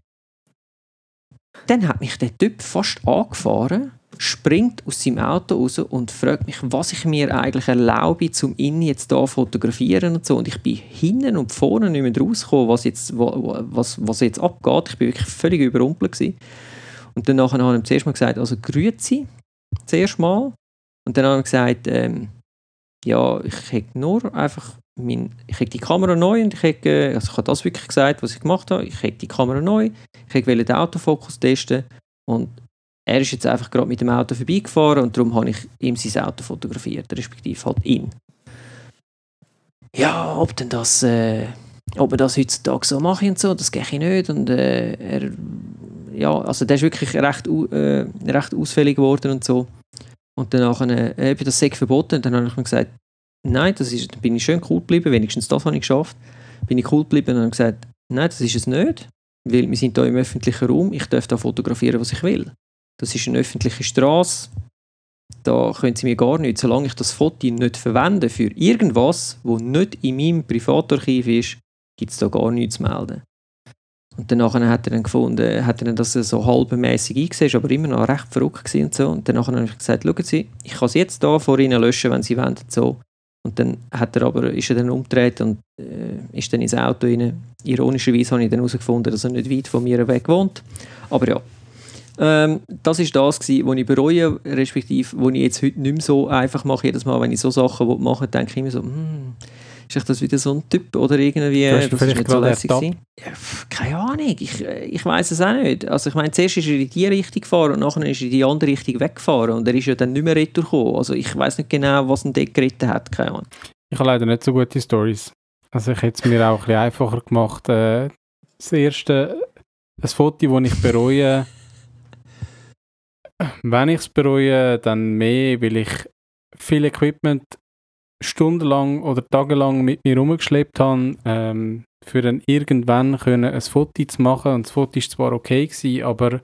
Dann hat mich der Typ fast angefahren, springt aus seinem Auto raus und fragt mich, was ich mir eigentlich erlaube, zum ihn jetzt da fotografieren und so. Und ich bin hinten und vorne nicht mehr rausgekommen, was jetzt, wa- wa- was, was jetzt abgeht. Ich bin wirklich völlig überrumpelt gewesen. Und dann habe ich ihm zuerst mal gesagt, also grüezi, zuerst mal. Und dann habe ich gesagt, ähm, ja, ich hätte nur einfach mein, ich hätte die Kamera neu und ich hätte, äh, also ich habe das wirklich gesagt, was ich gemacht habe, ich hätte die Kamera neu, ich wollte den Autofokus testen. Und er ist jetzt einfach gerade mit dem Auto vorbeigefahren und darum habe ich ihm sein Auto fotografiert, respektive halt ihn. Ja, ob denn das, äh, ob man das heutzutage so mache und so, das gehe ich nicht. Und äh, er, ja, also der ist wirklich recht, äh, recht ausfällig geworden und so. Und dann nachher, äh, eben das sei verboten. Und dann habe ich mir gesagt, nein, das ist, dann bin ich schön cool geblieben, wenigstens das habe ich geschafft. Bin ich cool geblieben und habe gesagt, nein, das ist es nicht, weil wir sind hier im öffentlichen Raum, ich darf da fotografieren, was ich will. Das ist eine öffentliche Straße, da können sie mir gar nichts, solange ich das Foto nicht verwende für irgendwas, wo nicht in meinem Privatarchiv ist, gibt es da gar nichts zu melden. Und danach hat er dann gefunden, hat er dann das so halbmäßig eingesehen, aber immer noch recht verrückt und so. Und danach habe ich gesagt, schauen Sie, ich kann es jetzt da vor Ihnen löschen, wenn Sie wollen, so. Und dann hat er aber, ist er dann umgedreht und äh, ist dann ins Auto rein. Ironischerweise habe ich dann herausgefunden, dass er nicht weit von mir weg wohnt. Aber ja, ähm, das ist das was ich bereue, respektive, was ich jetzt heute nicht mehr so einfach mache. Jedes Mal, wenn ich so Sachen mache, denke ich immer so, hm, ist das wieder so ein Typ oder irgendwie, Du hast das ist vielleicht nicht so lässig. Ja, keine Ahnung, ich, ich weiß es auch nicht. Also ich meine, zuerst ist er in die Richtung gefahren und nachher ist er in die andere Richtung weggefahren und er ist ja dann nicht mehr retour gekommen. Also ich weiß nicht genau, was ihn dort geritten hat, keine Ahnung. Ich habe leider nicht so gute Stories. Also ich hätte es mir auch ein bisschen einfacher gemacht. Äh, das erste, das Foto, das ich bereue, wenn ich es bereue, dann mehr, weil ich viel Equipment stundenlang oder tagelang mit mir rumgeschleppt habe, ähm, für dann irgendwann können ein Foto zu machen. Und das Foto ist zwar okay gewesen, aber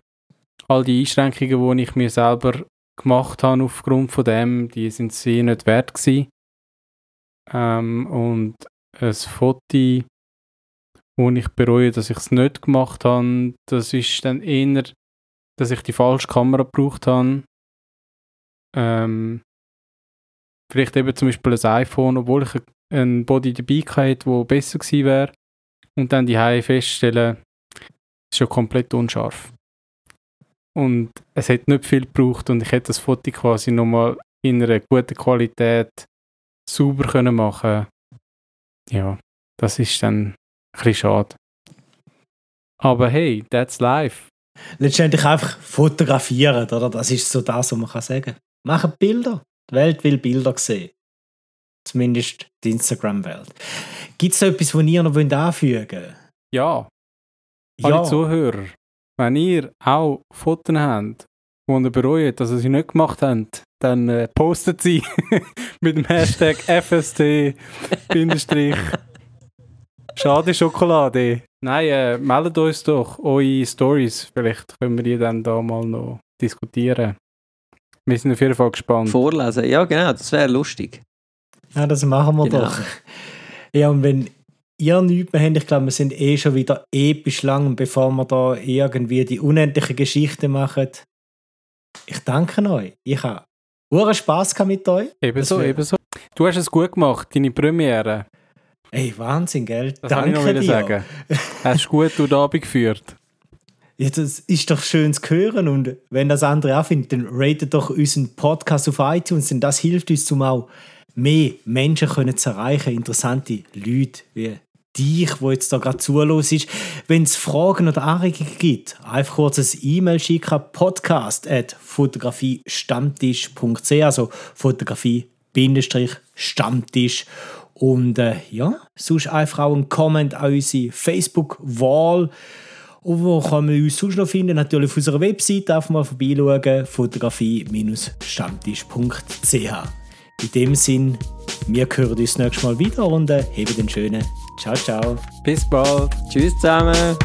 all die Einschränkungen, die ich mir selber gemacht habe aufgrund von dem, die sind sie nicht wert gewesen. Ähm, und ein Foto, wo ich bereue, dass ich es nicht gemacht habe, das ist dann eher, dass ich die falsche Kamera gebraucht habe. Ähm, vielleicht eben zum Beispiel ein iPhone, obwohl ich ein Body dabei hatte, wo besser gewesen wäre. Und dann die feststellen, ist schon komplett unscharf. Und es hat nicht viel gebraucht und ich hätte das Foto quasi nochmal in einer guten Qualität sauber können machen Ja, das ist dann ein bisschen schade. Aber hey, that's life. Letztendlich einfach fotografieren, oder? Das ist so das, was man kann sagen kann. Machen Bilder. Die Welt will Bilder sehen. Zumindest die Instagram-Welt. Gibt es etwas, was ihr noch anfügen wollt? Ja. Alle Zuhörer, wenn ihr auch Fotos habt, die ihr bereut, dass ihr sie nicht gemacht habt, dann äh, postet sie mit dem Hashtag FST Schade Schokolade. Nein, äh, meldet uns doch eure Stories. Vielleicht können wir die dann da mal noch diskutieren. Wir sind auf jeden Fall gespannt. Vorlesen, ja genau, das wäre lustig. Ja, das machen wir genau. doch. Ja, und wenn ihr nichts mehr habt, ich glaube, wir sind eh schon wieder episch lang, bevor wir da irgendwie die unendliche Geschichte machen. Ich danke euch. Ich habe Uhren Spass mit euch. Ebenso, ebenso. Du hast es gut gemacht, deine Premiere. Ey, Wahnsinn, gell? Das Danke kann ich noch dir. sagen. Hast du gut durch den Abend geführt. Ja, das ist doch schön zu hören und wenn das andere auch findet, dann ratet doch unseren Podcast auf iTunes, denn das hilft uns, um auch mehr Menschen können zu erreichen, interessante Leute wie dich, wo jetzt da gerade zulos ist. Wenn es Fragen oder Anregungen gibt, einfach kurz ein E-Mail schicken, podcast at fotografiestammtisch.ch, also Fotografie-Stammtisch. Und äh, ja, sonst einfach auch einen Comment an unsere Facebook-Wall. Und wo kann man uns sonst noch finden? Natürlich auf unserer Webseite einfach mal vorbeischauen, fotografie-stammtisch.ch. In dem Sinn, wir hören uns nächstes Mal wieder und äh, haben den schönen Ciao, ciao. Bis bald. Tschüss zusammen.